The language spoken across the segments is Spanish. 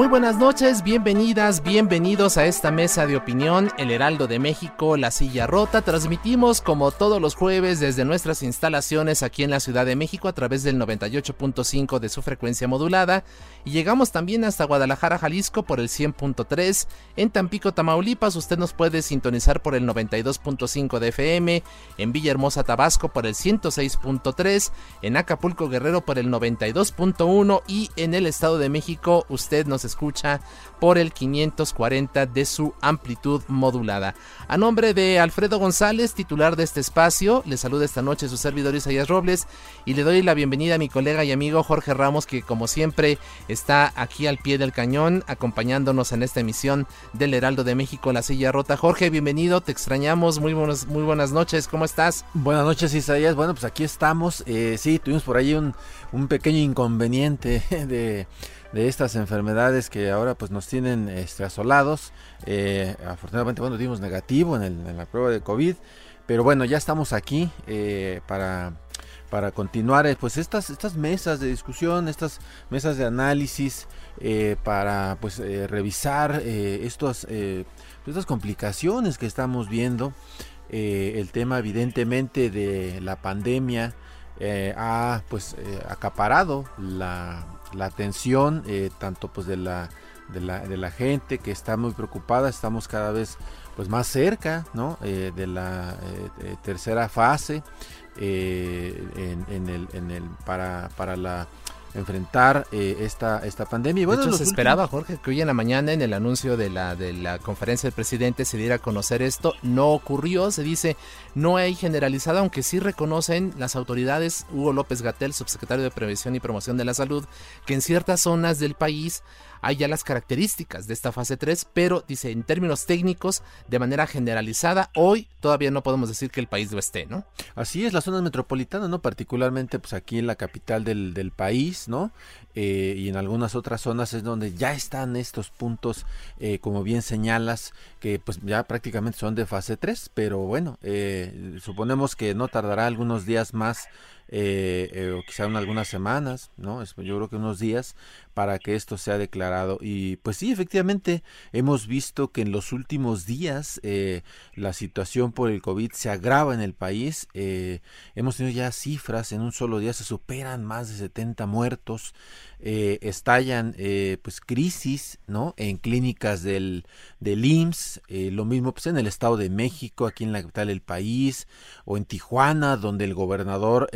Muy buenas noches, bienvenidas, bienvenidos a esta mesa de opinión, El Heraldo de México, La Silla Rota. Transmitimos como todos los jueves desde nuestras instalaciones aquí en la Ciudad de México a través del 98.5 de su frecuencia modulada y llegamos también hasta Guadalajara, Jalisco por el 100.3. En Tampico, Tamaulipas usted nos puede sintonizar por el 92.5 de FM, en Villahermosa, Tabasco por el 106.3, en Acapulco, Guerrero por el 92.1 y en el Estado de México usted nos escucha por el 540 de su amplitud modulada. A nombre de Alfredo González, titular de este espacio, le saluda esta noche su servidor Isaías Robles y le doy la bienvenida a mi colega y amigo Jorge Ramos que como siempre está aquí al pie del cañón acompañándonos en esta emisión del Heraldo de México, La Silla Rota. Jorge, bienvenido, te extrañamos, muy, buenos, muy buenas noches, ¿cómo estás? Buenas noches Isaías, bueno pues aquí estamos, eh, sí, tuvimos por ahí un, un pequeño inconveniente de de estas enfermedades que ahora pues nos tienen este, asolados. Eh, afortunadamente, bueno, dimos negativo en, el, en, la prueba de COVID, pero bueno, ya estamos aquí eh, para, para continuar eh, pues estas, estas mesas de discusión, estas mesas de análisis, para pues revisar estos, estas complicaciones que estamos viendo. el tema evidentemente de la pandemia ha pues acaparado la la atención eh, tanto pues de la, de la, de la gente que está muy preocupada estamos cada vez pues más cerca ¿no? eh, de la eh, tercera fase en, en, el, en el para, para la enfrentar eh, esta, esta pandemia. Y bueno, de hecho, se esperaba, Jorge, que hoy en la mañana en el anuncio de la, de la conferencia del presidente se diera a conocer esto. No ocurrió, se dice, no hay generalizada, aunque sí reconocen las autoridades, Hugo López Gatel, subsecretario de Prevención y Promoción de la Salud, que en ciertas zonas del país hay ya las características de esta fase 3, pero dice en términos técnicos, de manera generalizada, hoy todavía no podemos decir que el país lo esté, ¿no? Así es, las zonas metropolitanas, ¿no? Particularmente pues aquí en la capital del, del país, ¿no? Eh, y en algunas otras zonas es donde ya están estos puntos, eh, como bien señalas, que pues ya prácticamente son de fase 3, pero bueno, eh, suponemos que no tardará algunos días más eh, eh, o quizá en algunas semanas, ¿no? Yo creo que unos días para que esto sea declarado. Y pues sí, efectivamente, hemos visto que en los últimos días eh, la situación por el COVID se agrava en el país. Eh, hemos tenido ya cifras, en un solo día se superan más de 70 muertos. Estallan pues crisis no en clínicas del, del IMSS lo mismo pues en el estado de México aquí en la capital del país o en Tijuana donde el gobernador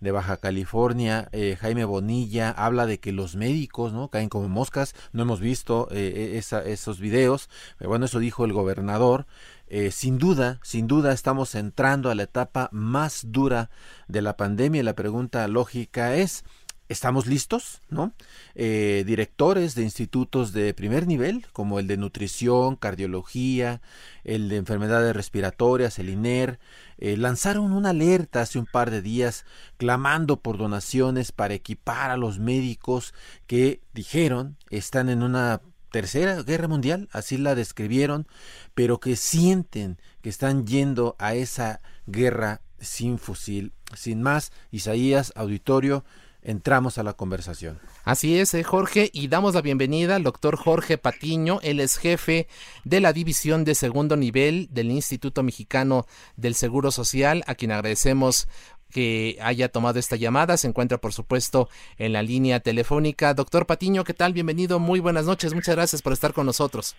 de Baja California eh, Jaime Bonilla habla de que los médicos no caen como moscas. No hemos visto eh, esa, esos videos pero bueno eso dijo el gobernador. Eh, sin duda, sin duda estamos entrando a la etapa más dura de la pandemia y la pregunta lógica es, ¿Estamos listos? ¿No? Eh, directores de institutos de primer nivel, como el de nutrición, cardiología, el de enfermedades respiratorias, el INER, eh, lanzaron una alerta hace un par de días clamando por donaciones para equipar a los médicos que dijeron están en una tercera guerra mundial, así la describieron, pero que sienten que están yendo a esa guerra sin fusil. Sin más, Isaías, auditorio, entramos a la conversación. Así es, eh, Jorge, y damos la bienvenida al doctor Jorge Patiño, él es jefe de la división de segundo nivel del Instituto Mexicano del Seguro Social, a quien agradecemos que haya tomado esta llamada. Se encuentra, por supuesto, en la línea telefónica. Doctor Patiño, ¿qué tal? Bienvenido. Muy buenas noches. Muchas gracias por estar con nosotros.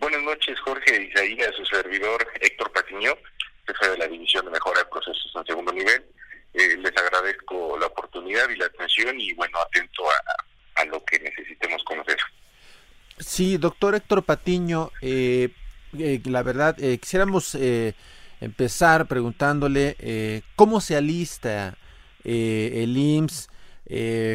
Buenas noches, Jorge Isaías, su servidor Héctor Patiño, jefe de la División de Mejora de Procesos en Segundo Nivel. Eh, les agradezco la oportunidad y la atención y, bueno, atento a, a lo que necesitemos conocer. Sí, doctor Héctor Patiño, eh, eh, la verdad, eh, quisiéramos empezar preguntándole cómo se alista el IMSS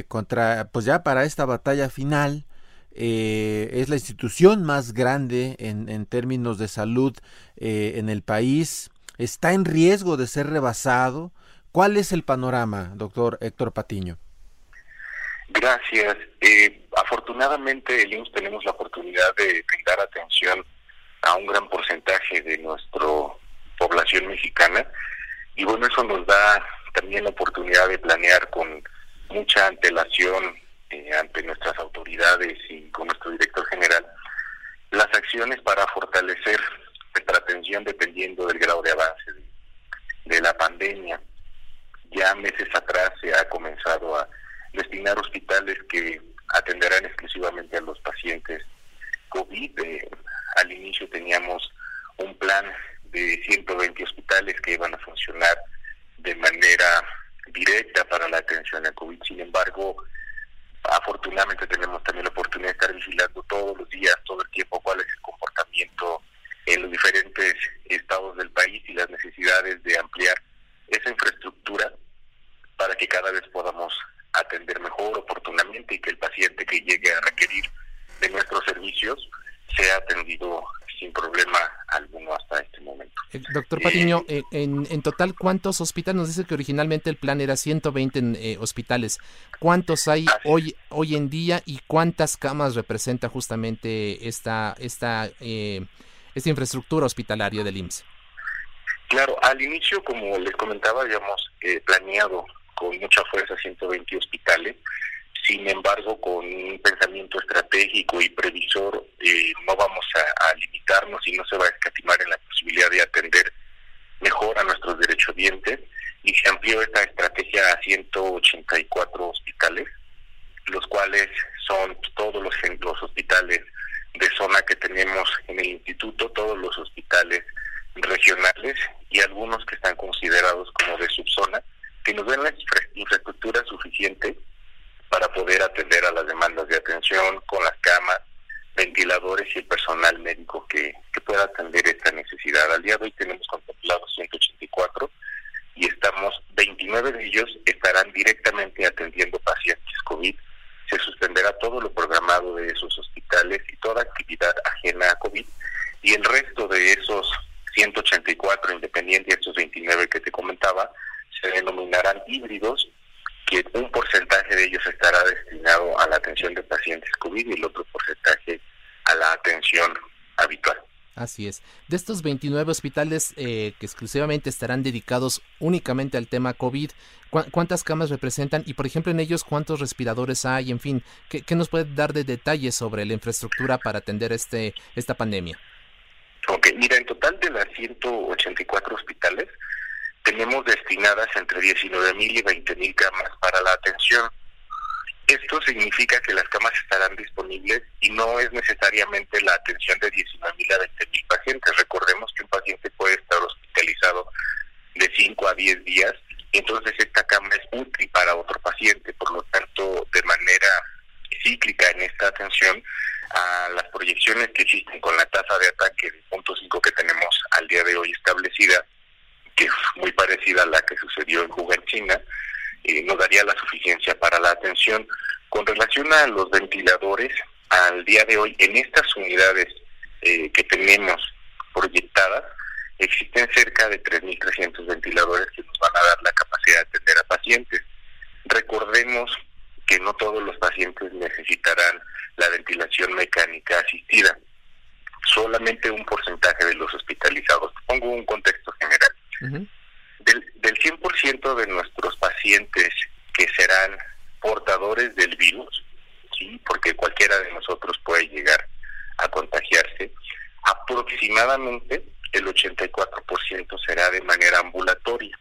contra, pues ya para esta batalla final. es la institución más grande en, en términos de salud en el país. Está en riesgo de ser rebasado. ¿Cuál es el panorama, doctor Héctor Patiño? Gracias. Eh, afortunadamente, el tenemos la oportunidad de brindar atención a un gran porcentaje de nuestra población mexicana y bueno, eso nos da también la oportunidad de planear con mucha antelación eh, ante nuestras autoridades y con nuestro director general las acciones para fortalecer nuestra atención dependiendo del grado de avance de la pandemia. Ya meses atrás se ha comenzado a destinar hospitales que atenderán exclusivamente a los pacientes COVID. Eh, al inicio teníamos un plan de 120 hospitales que iban a funcionar de manera directa para la atención a COVID. Sin embargo, afortunadamente tenemos también la oportunidad de estar vigilando todos los días, todo el tiempo, cuál es el comportamiento en los diferentes estados del país y las necesidades de ampliar esa infraestructura para que cada vez podamos atender mejor, oportunamente y que el paciente que llegue a requerir de nuestros servicios sea atendido sin problema alguno hasta este momento. Eh, doctor Patiño, eh, en, en, total, ¿cuántos hospitales? Nos dice que originalmente el plan era 120 eh, hospitales. ¿Cuántos hay hoy hoy en día y cuántas camas representa justamente esta esta esta infraestructura hospitalaria del IMSS? Claro, al inicio, como les comentaba, habíamos planeado con mucha fuerza 120 hospitales. Sin embargo, con un pensamiento estratégico y previsor, eh, no vamos a, limitarnos y no se va a escatimar en la posibilidad de atender mejor a nuestros derechohabientes y se amplió esta estrategia a 184 hospitales, los cuales son todos los hospitales de zona que tenemos en el instituto, todos los hospitales regionales y algunos que están considerados como de subzona que nos den la infraestructura suficiente para poder atender a las demandas de atención con las camas, ventiladores y el personal médico que, que pueda atender esta necesidad. Al día de hoy tenemos contemplados 184 y estamos, 29 de ellos estarán directamente atendiendo pacientes COVID. Se suspenderá todo lo programado de esos hospitales y toda actividad ajena a COVID y el resto de esos 184 independientes, estos 29 que te comentaba, se denominarán híbridos, que un porcentaje de ellos estará destinado a la atención de pacientes COVID y el otro porcentaje a la atención habitual. Así es. De estos 29 hospitales eh, que exclusivamente estarán dedicados únicamente al tema COVID, ¿cuántas camas representan? Y por ejemplo en ellos, ¿cuántos respiradores hay? En fin, ¿qué, qué nos puede dar de detalles sobre la infraestructura para atender este esta pandemia? Ok, mira, en total de las 184 hospitales, tenemos destinadas entre 19 mil y 20 mil camas para la atención. Esto significa que las camas estarán disponibles y no es necesariamente la atención de 19 mil a 20 mil pacientes. Recordemos que un paciente puede estar hospitalizado de 5 a 10 días entonces esta cama es útil para otro paciente. Por lo tanto, de manera cíclica en esta atención, a las proyecciones que existen con la tasa de ataque de 0.5 que tenemos al día de hoy establecida, que es muy parecida a la que sucedió en Wuhan, China, eh, nos daría la suficiencia para la atención. Con relación a los ventiladores, al día de hoy, en estas unidades eh, que tenemos proyectadas, existen cerca de 3.300 ventiladores que nos van a dar la capacidad de atender a pacientes. Recordemos que no todos los pacientes necesitarán la ventilación mecánica asistida, solamente un porcentaje de los hospitalizados. Pongo un contexto general. Del, del 100% de nuestros pacientes que serán portadores del virus, sí, porque cualquiera de nosotros puede llegar a contagiarse, aproximadamente el 84% será de manera ambulatoria.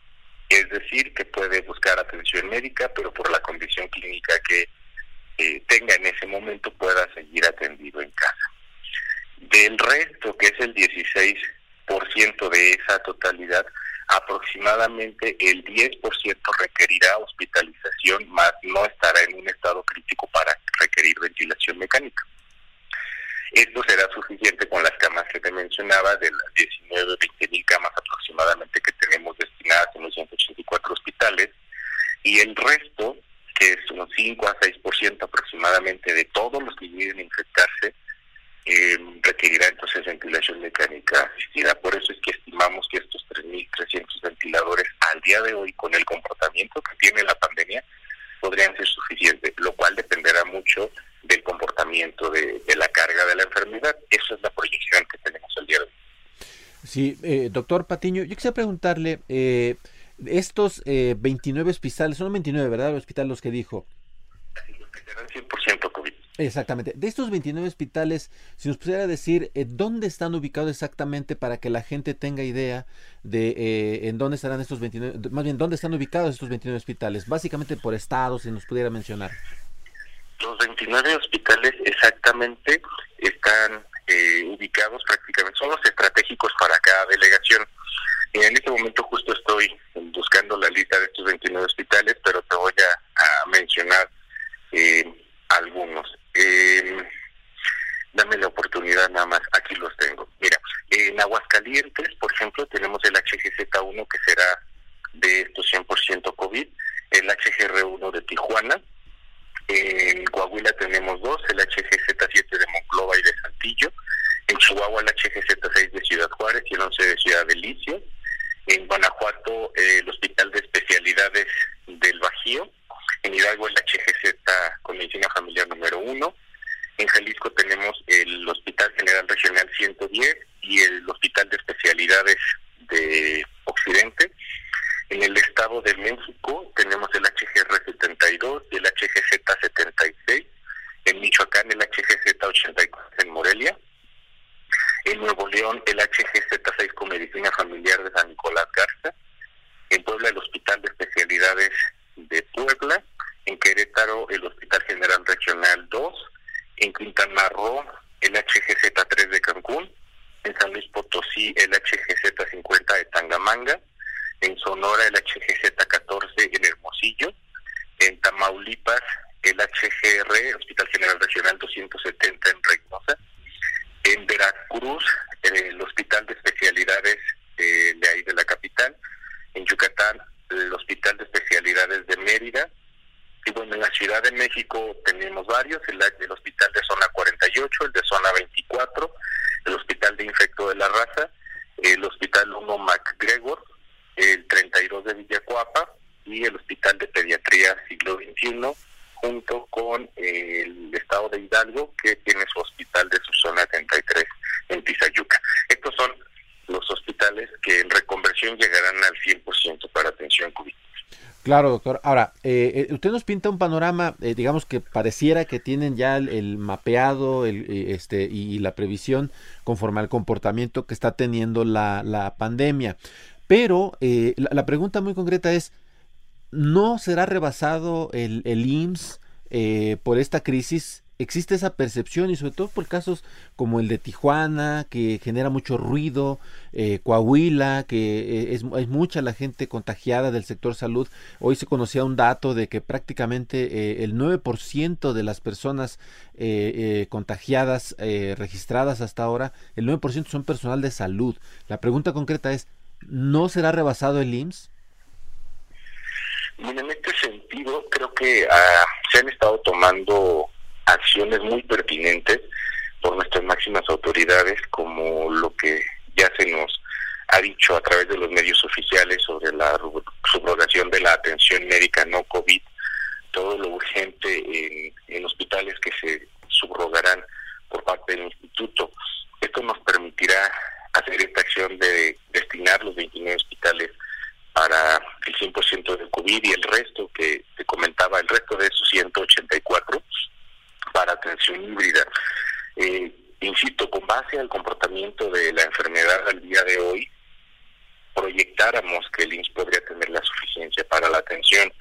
es decir, que puede buscar atención médica, pero por la condición clínica que eh, tenga en ese momento pueda seguir atendido en casa. Del resto, que es el 16% de esa totalidad, aproximadamente el 10% requerirá hospitalización, más no estará en un estado crítico para requerir ventilación mecánica. Esto será suficiente con las camas que te mencionaba, de las 19, 20 mil camas aproximadamente que tenemos destinadas en los 184 hospitales, y el resto, es un 5 a 6% aproximadamente de todos los que lleguen a infectarse, eh, requerirá entonces ventilación mecánica asistida. Por eso es que estimamos que estos 3.300 ventiladores al día de hoy, con el comportamiento que tiene la pandemia, podrían ser suficientes, lo cual dependerá mucho del comportamiento de, la carga de la enfermedad. Esa es la proyección que tenemos el día de hoy. Sí, eh, doctor Patiño, yo quisiera preguntarle, eh, estos eh, 29 hospitales, son 29, ¿verdad? Los hospitales los que dijo. Los que serán 100% COVID. Exactamente. De estos 29 hospitales, si nos pudiera decir eh, dónde están ubicados exactamente para que la gente tenga idea de eh, en dónde estarán estos 29, más bien dónde están ubicados estos 29 hospitales, básicamente por estados, si nos pudiera mencionar. Los 29 hospitales exactamente están eh, ubicados prácticamente, son los estratégicos para cada delegación. En este momento justo estoy buscando la lista de estos 29 hospitales, pero te voy a, mencionar eh, algunos. Eh, dame la oportunidad nada más, aquí los tengo. Mira, en Aguascalientes, por ejemplo, tenemos el HGZ1 que será de estos 100% COVID, el HGR1 de Tijuana, en Coahuila tenemos dos, el HGZ7 de Monclova y de Santillo, en Chihuahua el HGZ6 de Ciudad Juárez y el 11 de Ciudad Delicio, en Guanajuato el Hospital de Especialidades del Bajío, en Hidalgo el HGZ con medicina familiar número uno. En Jalisco tenemos el Hospital General Regional 110 y el Hospital de Especialidades de Occidente. En el Estado de México tenemos el HGR 72 y el HGZ 76. En Michoacán el HGZ 84 en Morelia. En Nuevo León el HGZ 6 con medicina familiar de San Nicolás Garza. En Puebla el Hospital de Especialidades de Puebla en Querétaro el Hospital General Regional 2, en Quintana Roo el HGZ3 de Cancún, en San Luis Potosí el HGZ50 de Tangamanga, en Sonora el HGZ14 en Hermosillo, en Tamaulipas el HGR, Hospital General Regional 270 en Reynosa, en Veracruz el Hospital de Especialidades eh, de ahí de la capital, en Yucatán el Hospital de Especialidades de Mérida, y bueno, en la Ciudad de México tenemos varios, el, Hospital de Zona 48, el de Zona 24, el Hospital de Infecto de la Raza, el Hospital 1 MacGregor, el 32 de Villacuapa y el Hospital de Pediatría Siglo XXI, junto con el Estado de Hidalgo, que tiene su hospital de su zona 33 en Tizayuca. Estos son los hospitales que en reconversión llegarán al 100% para atención COVID. Claro, doctor. Ahora, eh, eh, usted nos pinta un panorama, eh, digamos que pareciera que tienen ya el, mapeado el, este, y, la previsión conforme al comportamiento que está teniendo la, la pandemia. Pero la, la, pregunta muy concreta es, ¿no será rebasado el, el IMSS por esta crisis? Existe esa percepción y sobre todo por casos como el de Tijuana, que genera mucho ruido, eh, Coahuila, que eh, es, mucha la gente contagiada del sector salud. Hoy se conocía un dato de que prácticamente eh, el 9% de las personas contagiadas registradas hasta ahora, el 9% son personal de salud. La pregunta concreta es, ¿no será rebasado el IMSS? en este sentido, creo que ah, se han estado tomando acciones muy pertinentes por nuestras máximas autoridades, como lo que ya se nos ha dicho a través de los medios oficiales sobre la subrogación de la atención médica no COVID, todo lo urgente en, hospitales que se subrogarán por parte del instituto. Esto nos permitirá hacer esta acción de destinar los 29 hospitales para el 100% del COVID y el resto que te comentaba, el resto de esos 184 para atención híbrida. Eh, insisto, con base al comportamiento de la enfermedad al día de hoy, proyectáramos que el INS podría tener la suficiente la atención.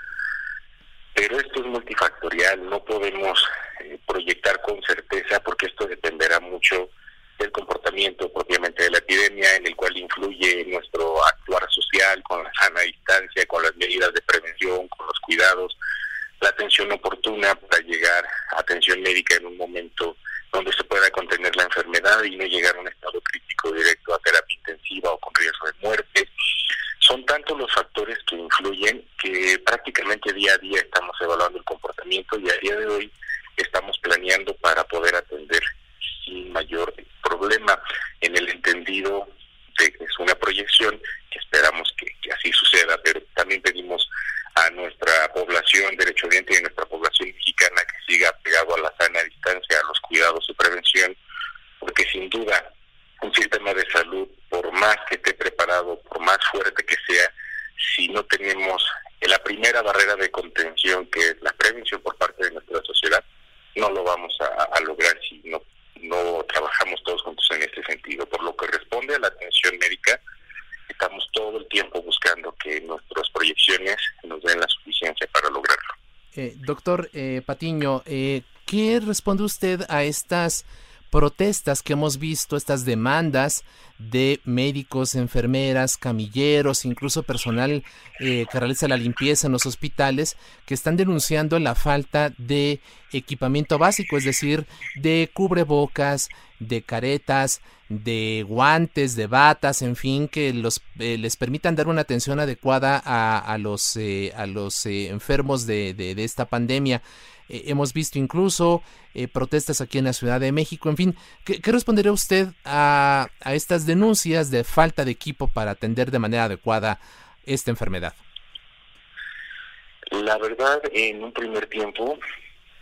Pero esto es multifactorial, no podemos eh, proyectar con certeza porque esto dependerá mucho del comportamiento propiamente de la epidemia, en el cual influye nuestro actuar social con la sana distancia, con las medidas de prevención, con los cuidados, la atención oportuna para llegar a atención médica en un momento donde se pueda contener la enfermedad y no llegar a un estado crítico directo a terapia intensiva o con riesgo de muerte. Son tantos los factores que influyen que prácticamente día a día estamos evaluando el comportamiento y a día de hoy estamos planeando para poder atender sin mayor problema en el entendido de que es una proyección que esperamos que, así suceda, pero también pedimos a nuestra población derecho oriente y a nuestra población mexicana que siga pegado a la sana distancia, a los cuidados de prevención, porque sin duda un sistema de salud, por más que esté preparado, por más fuerte que sea, si no tenemos la primera barrera de contención, que es la prevención por parte de nuestra sociedad, no lo vamos a, lograr si no, no trabajamos todos juntos en este sentido. Por lo que responde a la atención médica, estamos todo el tiempo buscando que nuestras proyecciones nos den la suficiencia para lograrlo. Eh, doctor eh, Patiño, eh, ¿qué responde usted a estas protestas que hemos visto, estas demandas de médicos, enfermeras, camilleros, incluso personal eh, que realiza la limpieza en los hospitales, que están denunciando la falta de equipamiento básico, es decir, de cubrebocas, de caretas, de guantes, de batas, en fin, que los, eh, les permitan dar una atención adecuada a, los, eh, a los enfermos de, de, de esta pandemia. Eh, hemos visto incluso eh, protestas aquí en la Ciudad de México. En fin, ¿qué, respondería usted a, estas denuncias de falta de equipo para atender de manera adecuada esta enfermedad? La verdad, en un primer tiempo,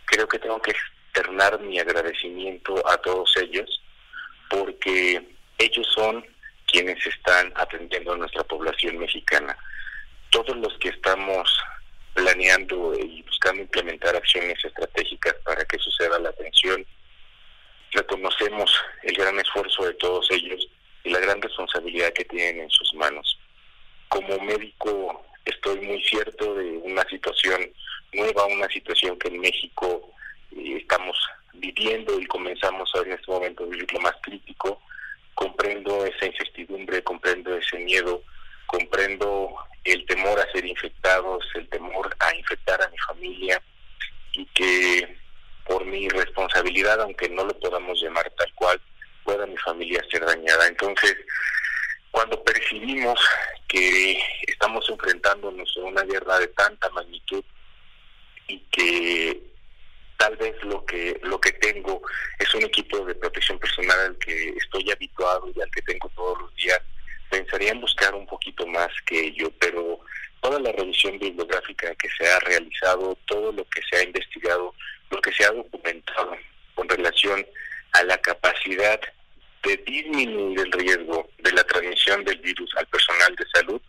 creo que tengo que externar mi agradecimiento a todos ellos, porque ellos son quienes están atendiendo a nuestra población mexicana. Todos los que estamos planeando y buscando implementar acciones estratégicas para que suceda la atención. Reconocemos el gran esfuerzo de todos ellos y la gran responsabilidad que tienen en sus manos. Como médico estoy muy cierto de una situación nueva, una situación que en México eh, estamos viviendo y comenzamos ahora en este momento a vivir lo más crítico. Comprendo esa incertidumbre, comprendo ese miedo, comprendo el temor a ser infectados, el temor a infectar a mi familia y que por mi responsabilidad, aunque no lo podamos llamar tal cual, pueda mi familia ser dañada. Entonces, cuando percibimos que estamos enfrentándonos a una guerra de tanta magnitud y que tal vez lo que lo que tengo es un equipo de protección personal al que estoy habituado y al que tengo todos los días pensaría en buscar un poquito más que ello, pero toda la revisión bibliográfica que se ha realizado, todo lo que se ha investigado, lo que se ha documentado con relación a la capacidad de disminuir el riesgo de la transmisión del virus al personal de salud,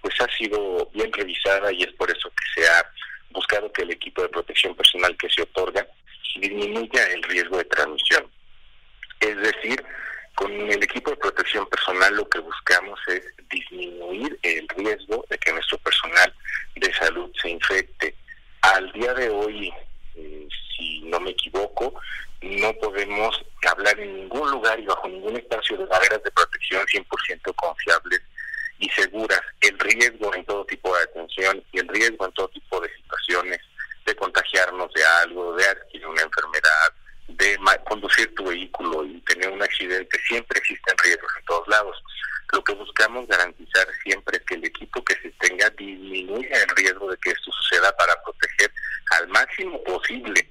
pues ha sido bien revisada y es por eso que se ha buscado que el equipo de protección personal que se otorga disminuya el riesgo de transmisión. Es decir, con el equipo de protección personal lo que buscamos es disminuir el riesgo de que nuestro personal de salud se infecte. Al día de hoy, eh, si no me equivoco, no podemos hablar en ningún lugar y bajo ningún espacio de barreras de protección 100% confiables y seguras. El riesgo en todo tipo de atención y el riesgo en todo tipo de situaciones de contagiarnos de algo, de adquirir una enfermedad, de conducir tu vehículo y tener un accidente, siempre existen riesgos en todos lados. Lo que buscamos garantizar siempre es que el equipo que se tenga disminuya el riesgo de que esto suceda para proteger al máximo posible,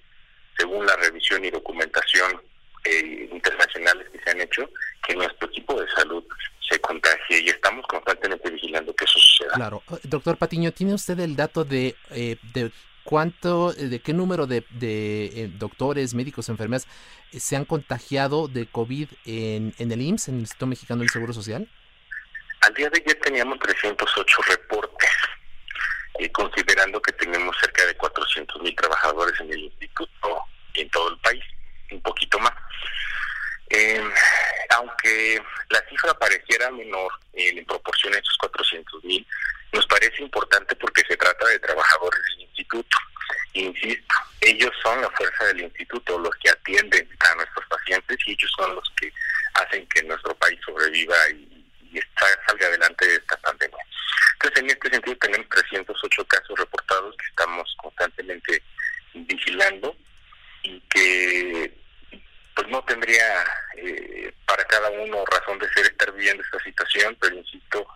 según la revisión y documentación eh, internacionales que se han hecho, que nuestro equipo de salud se contagie y estamos constantemente vigilando que eso suceda. Claro. Doctor Patiño, ¿tiene usted el dato de, eh, de ¿Cuánto, eh, de qué número de, eh, doctores, médicos, enfermeras eh, se han contagiado de COVID en, el IMSS, en el Instituto Mexicano del Seguro Social? Al día de ayer teníamos 308 reportes, y considerando que tenemos cerca de 400 mil trabajadores en el instituto y en todo el país, un poquito más. Eh, aunque la cifra pareciera menor en proporción a esos 400 mil, nos parece importante porque se trata de trabajadores del instituto. Insisto, ellos son la fuerza del instituto, los que atienden a nuestros pacientes y ellos son los que hacen que nuestro país sobreviva y, y salga adelante de esta pandemia. Entonces, en este sentido, tenemos 308 casos reportados que estamos constantemente vigilando y que no tendría eh, para cada uno razón de ser estar viviendo esta situación, pero insisto,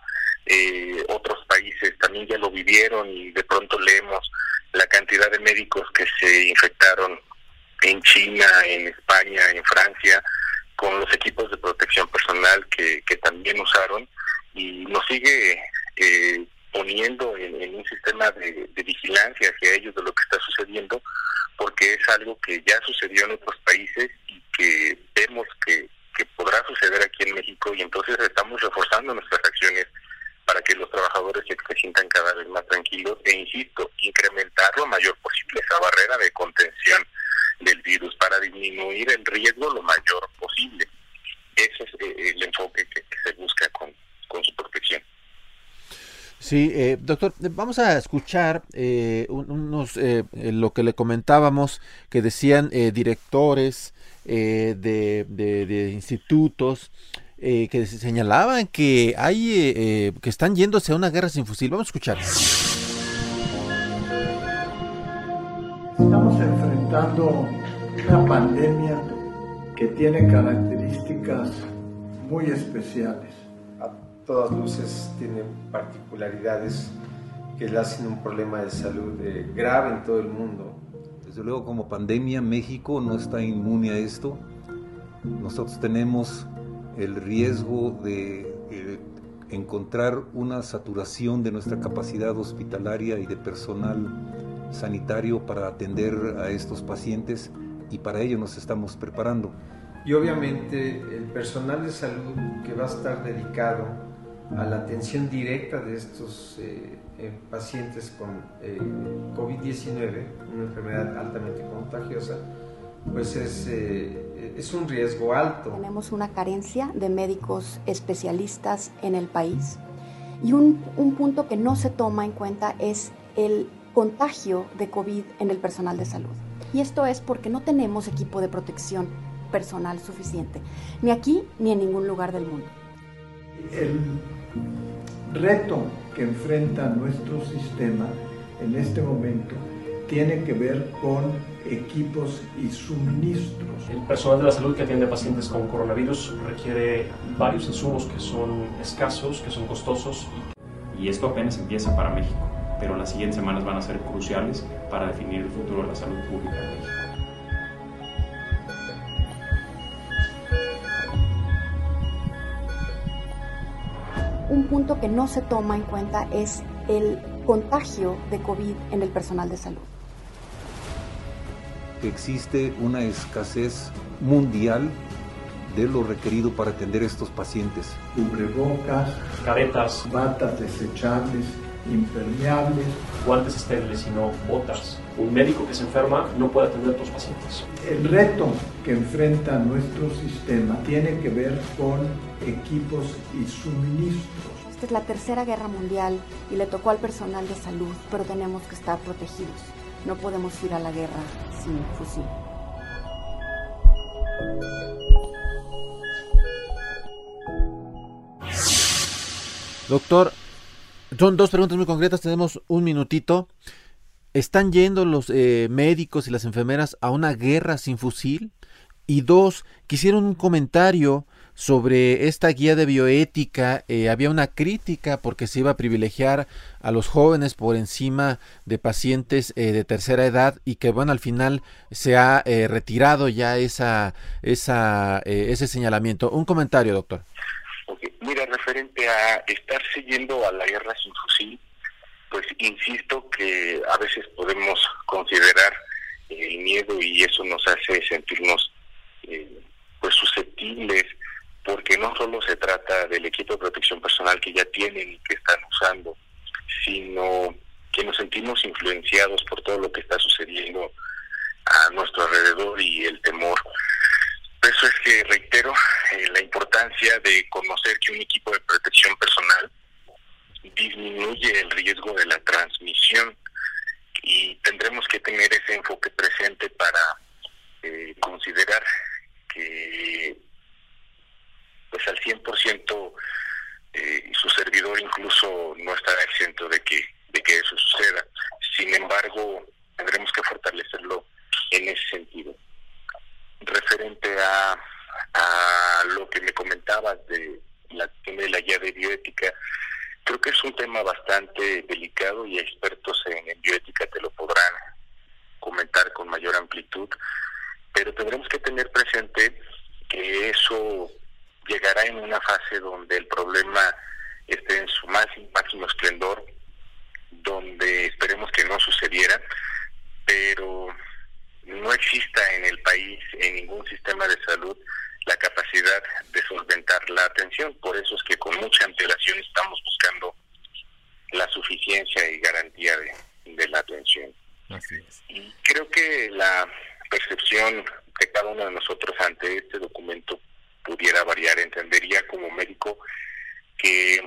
eh, otros países también ya lo vivieron y de pronto leemos la cantidad de médicos que se infectaron en China, en España, en Francia, con los equipos de protección personal que, también usaron y nos sigue eh, poniendo en, un sistema de, vigilancia hacia ellos de lo que está sucediendo, porque es algo que ya sucedió en otros países y que vemos que, que podrá suceder aquí en México y entonces estamos reforzando nuestras acciones para que los trabajadores se sientan cada vez más tranquilos e, insisto, incrementar lo mayor posible esa barrera de contención del virus para disminuir el riesgo lo mayor posible. Ese es eh, el enfoque que, se busca con, con su protección. Sí, eh, doctor, vamos a escuchar eh, unos lo que le comentábamos que decían directores de, de, institutos eh, que señalaban que hay eh, eh, que están yéndose a una guerra sin fusil. Vamos a escuchar. Estamos enfrentando una pandemia que tiene características muy especiales. Todas luces tiene particularidades que le hacen un problema de salud grave en todo el mundo. Desde luego como pandemia México no está inmune a esto. Nosotros tenemos el riesgo de eh, encontrar una saturación de nuestra capacidad hospitalaria y de personal sanitario para atender a estos pacientes y para ello nos estamos preparando. Y obviamente el personal de salud que va a estar dedicado a la atención directa de estos eh, eh, pacientes con COVID-19, una enfermedad altamente contagiosa, pues es, eh, es un riesgo alto. Tenemos una carencia de médicos especialistas en el país y un, un punto que no se toma en cuenta es el contagio de COVID en el personal de salud. Y esto es porque no tenemos equipo de protección personal suficiente, ni aquí ni en ningún lugar del mundo. El reto que enfrenta nuestro sistema en este momento tiene que ver con equipos y suministros. El personal de la salud que atiende a pacientes con coronavirus requiere varios insumos que son escasos, que son costosos. Y esto apenas empieza para México, pero las siguientes semanas van a ser cruciales para definir el futuro de la salud pública en México. Un punto que no se toma en cuenta es el contagio de COVID en el personal de salud existe una escasez mundial de lo requerido para atender a estos pacientes. Cubrebocas, caretas, batas desechables, impermeables, guantes estériles y no botas. Un médico que se enferma no puede atender a tus pacientes. El reto que enfrenta nuestro sistema tiene que ver con equipos y suministros. Esta es la tercera guerra mundial y le tocó al personal de salud, pero tenemos que estar protegidos. No podemos ir a la guerra sin fusil. Doctor, son dos preguntas muy concretas, tenemos un minutito. ¿Están yendo los eh, médicos y las enfermeras a una guerra sin fusil? Y dos, quisieron un comentario sobre esta guía de bioética eh, había una crítica porque se iba a privilegiar a los jóvenes por encima de pacientes eh, de tercera edad y que bueno al final se ha eh, retirado ya esa, esa ese señalamiento. Un comentario, doctor. Mira, referente a estar siguiendo a la guerra sin fusil, pues insisto que a veces podemos considerar el miedo y eso nos hace sentirnos pues susceptibles porque no solo se trata del equipo de protección personal que ya tienen y que están usando, sino que nos sentimos influenciados por todo lo que está sucediendo a nuestro alrededor y el temor. Por eso es que reitero eh, la importancia de conocer que un equipo de protección personal disminuye el riesgo de la transmisión y tendremos que tener ese enfoque presente para eh, considerar que pues al 100% eh, su servidor incluso no estará exento de que de que eso suceda. Sin embargo, tendremos que fortalecerlo en ese sentido. Referente a, a lo que me comentabas de la, de la bioética, creo que es un tema bastante delicado y expertos en bioética te lo podrán comentar con mayor amplitud, pero tendremos que tener presente que eso llegará en una fase donde el problema esté en su máximo esplendor, donde esperemos que no sucediera, pero no exista en el país, en ningún sistema de salud, la capacidad de solventar la atención. Por eso es que con mucha antelación estamos buscando la suficiencia y garantía de, la atención. Y creo que la percepción de cada uno de nosotros ante este documento pudiera variar. Entendería como médico que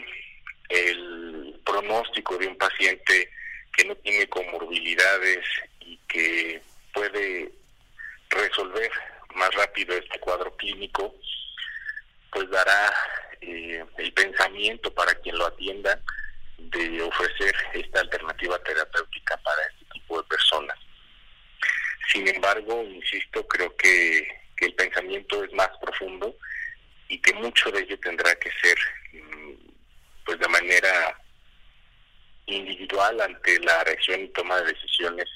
el pronóstico de un paciente que no tiene comorbilidades y que puede resolver más rápido este cuadro clínico, pues dará eh, el pensamiento para quien lo atienda de ofrecer esta alternativa terapéutica para este tipo de personas. Sin embargo, insisto, creo que, que el pensamiento es más profundo y que mucho de ello tendrá que ser mm, pues de manera individual ante la reacción y toma de decisiones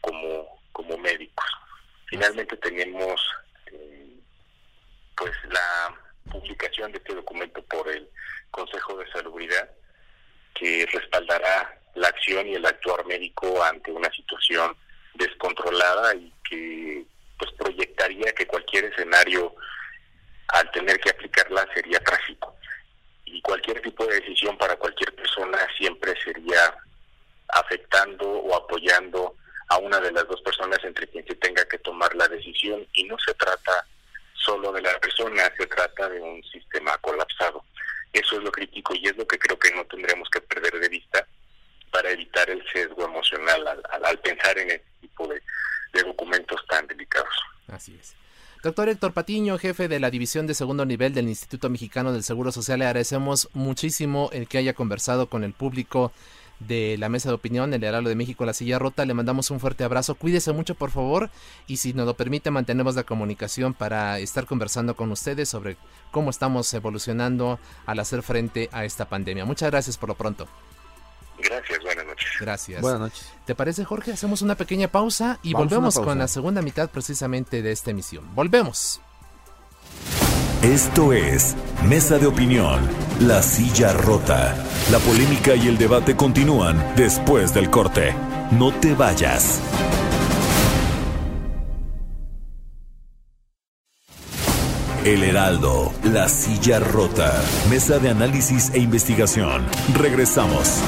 como, como médicos. Finalmente tenemos eh, pues la publicación de este documento por el Consejo de Salubridad que respaldará la acción y el actuar médico ante una situación descontrolada y que pues proyectaría que cualquier escenario al tener que aplicarla sería trágico. Y cualquier tipo de decisión para cualquier persona siempre sería afectando o apoyando a una de las dos personas entre quien se tenga que tomar la decisión y no se trata solo de la persona, se trata de un sistema colapsado. Eso es lo crítico y es lo que creo que no tendremos que perder de vista para evitar el sesgo emocional al, pensar en este tipo de, de documentos tan delicados. Así es. Doctor Héctor Patiño, jefe de la División de Segundo Nivel del Instituto Mexicano del Seguro Social, le agradecemos muchísimo el que haya conversado con el público de la mesa de opinión, el Heraldo de México, La Silla Rota. Le mandamos un fuerte abrazo. Cuídese mucho, por favor. Y si nos lo permite, mantenemos la comunicación para estar conversando con ustedes sobre cómo estamos evolucionando al hacer frente a esta pandemia. Muchas gracias por lo pronto. Gracias, buenas noches. Gracias. Buenas noches. ¿Te parece, Jorge? Hacemos una pequeña pausa y volvemos con la segunda mitad precisamente de esta emisión. Volvemos. Esto es Mesa de Opinión, La Silla Rota. La polémica y el debate continúan después del corte. No te vayas. El Heraldo, La Silla Rota. Mesa de análisis e investigación. Regresamos.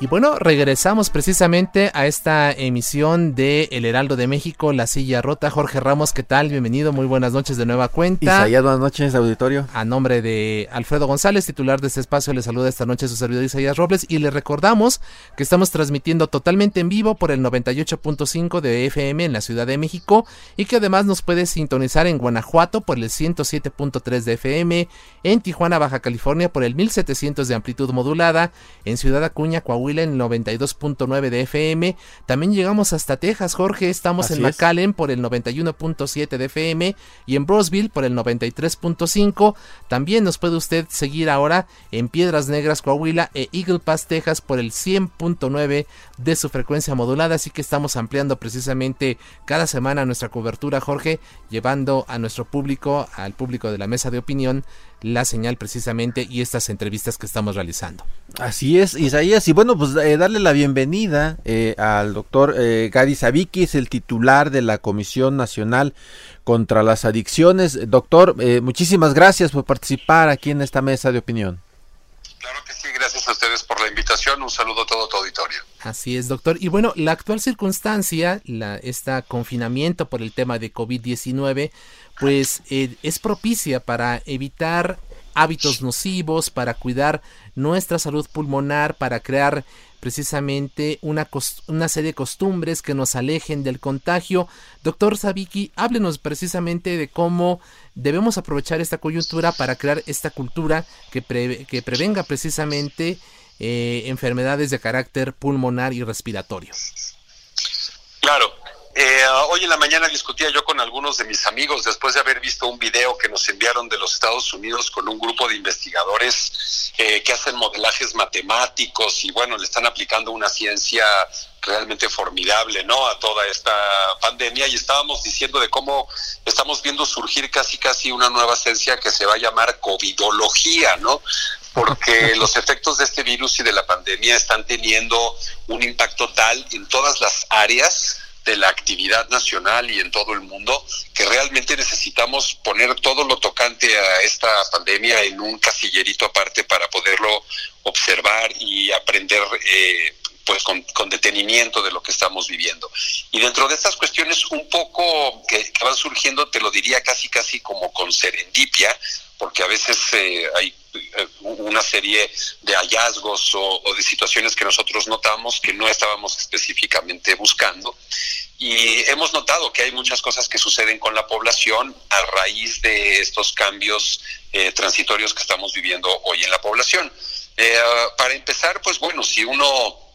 Y bueno, regresamos precisamente a esta emisión de El Heraldo de México, La Silla Rota. Jorge Ramos, ¿qué tal? Bienvenido, muy buenas noches de nueva cuenta. Isaías, buenas noches, auditorio. A nombre de Alfredo González, titular de este espacio, le saluda esta noche su servidor Isaías Robles y le recordamos que estamos transmitiendo totalmente en vivo por el 98.5 de FM en la Ciudad de México y que además nos puede sintonizar en Guanajuato por el 107.3 de FM, en Tijuana, Baja California por el 1700 de amplitud modulada, en Ciudad Acuña, Coahuila, en 92.9 de FM. También llegamos hasta Texas, Jorge. Estamos en McAllen por el 91.7 de FM y en Brosville por el 93.5. También nos puede usted seguir ahora en Piedras Negras, Coahuila e Eagle Pass, Texas por el 100.9 de su frecuencia modulada. Así que estamos ampliando precisamente cada semana nuestra cobertura, Jorge, llevando a nuestro público, al público de la mesa de opinión, la señal precisamente y estas entrevistas que estamos realizando. Así es, Isaías. Y bueno, pues eh, darle la bienvenida eh, al doctor eh, Gadi Sabiki, es el titular de la Comisión Nacional contra las Adicciones. Doctor, eh, muchísimas gracias por participar aquí en esta mesa de opinión. Claro que sí, gracias a ustedes por la invitación. Un saludo a todo tu auditorio. Así es, doctor. Y bueno, la actual circunstancia, la, este confinamiento por el tema de COVID-19, pues eh, es propicia para evitar hábitos nocivos, para cuidar nuestra salud pulmonar, para crear precisamente una, una serie de costumbres que nos alejen del contagio. Doctor Sabiki, háblenos precisamente de cómo debemos aprovechar esta coyuntura para crear esta cultura que, que prevenga precisamente eh, enfermedades de carácter pulmonar y respiratorio. Claro, eh, hoy en la mañana discutía yo con algunos de mis amigos después de haber visto un video que nos enviaron de los Estados Unidos con un grupo de investigadores eh, que hacen modelajes matemáticos y bueno, le están aplicando una ciencia realmente formidable, ¿no? A toda esta pandemia y estábamos diciendo de cómo estamos viendo surgir casi casi una nueva ciencia que se va a llamar covidología, ¿no? Porque los efectos de este virus y de la pandemia están teniendo un impacto tal en todas las áreas de la actividad nacional y en todo el mundo, que realmente necesitamos poner todo lo tocante a esta pandemia en un casillerito aparte para poderlo observar y aprender eh, pues con, detenimiento de lo que estamos viviendo. Y dentro de estas cuestiones un poco que, van surgiendo, te lo diría casi casi como con serendipia, porque a veces eh, hay eh, una serie de hallazgos o, de situaciones que nosotros notamos que no estábamos específicamente buscando. Y hemos notado que hay muchas cosas que suceden con la población a raíz de estos cambios eh, transitorios que estamos viviendo hoy en la población. para empezar, pues bueno, si uno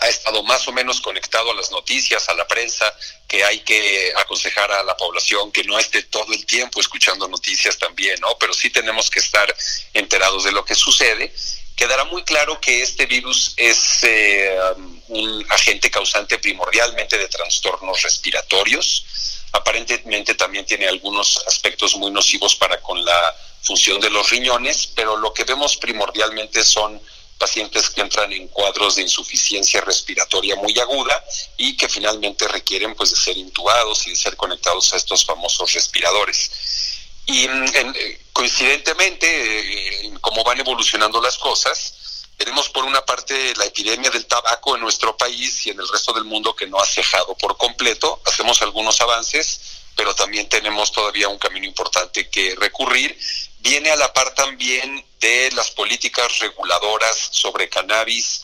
ha estado más o menos conectado a las noticias, a la prensa, que hay que aconsejar a la población que no esté todo el tiempo escuchando noticias también, ¿no? Pero sí tenemos que estar enterados de lo que sucede. Quedará muy claro que este virus es eh, un agente causante primordialmente de trastornos respiratorios. Aparentemente también tiene algunos aspectos muy nocivos para con la función de los riñones, pero lo que vemos primordialmente son pacientes que entran en cuadros de insuficiencia respiratoria muy aguda y que finalmente requieren pues de ser intubados y de ser conectados a estos famosos respiradores. Y mm, eh, coincidentemente, eh, como van evolucionando las cosas, tenemos por una parte la epidemia del tabaco en nuestro país y en el resto del mundo que no ha cejado por completo. Hacemos algunos avances, pero también tenemos todavía un camino importante que recurrir viene a la par también de las políticas reguladoras sobre cannabis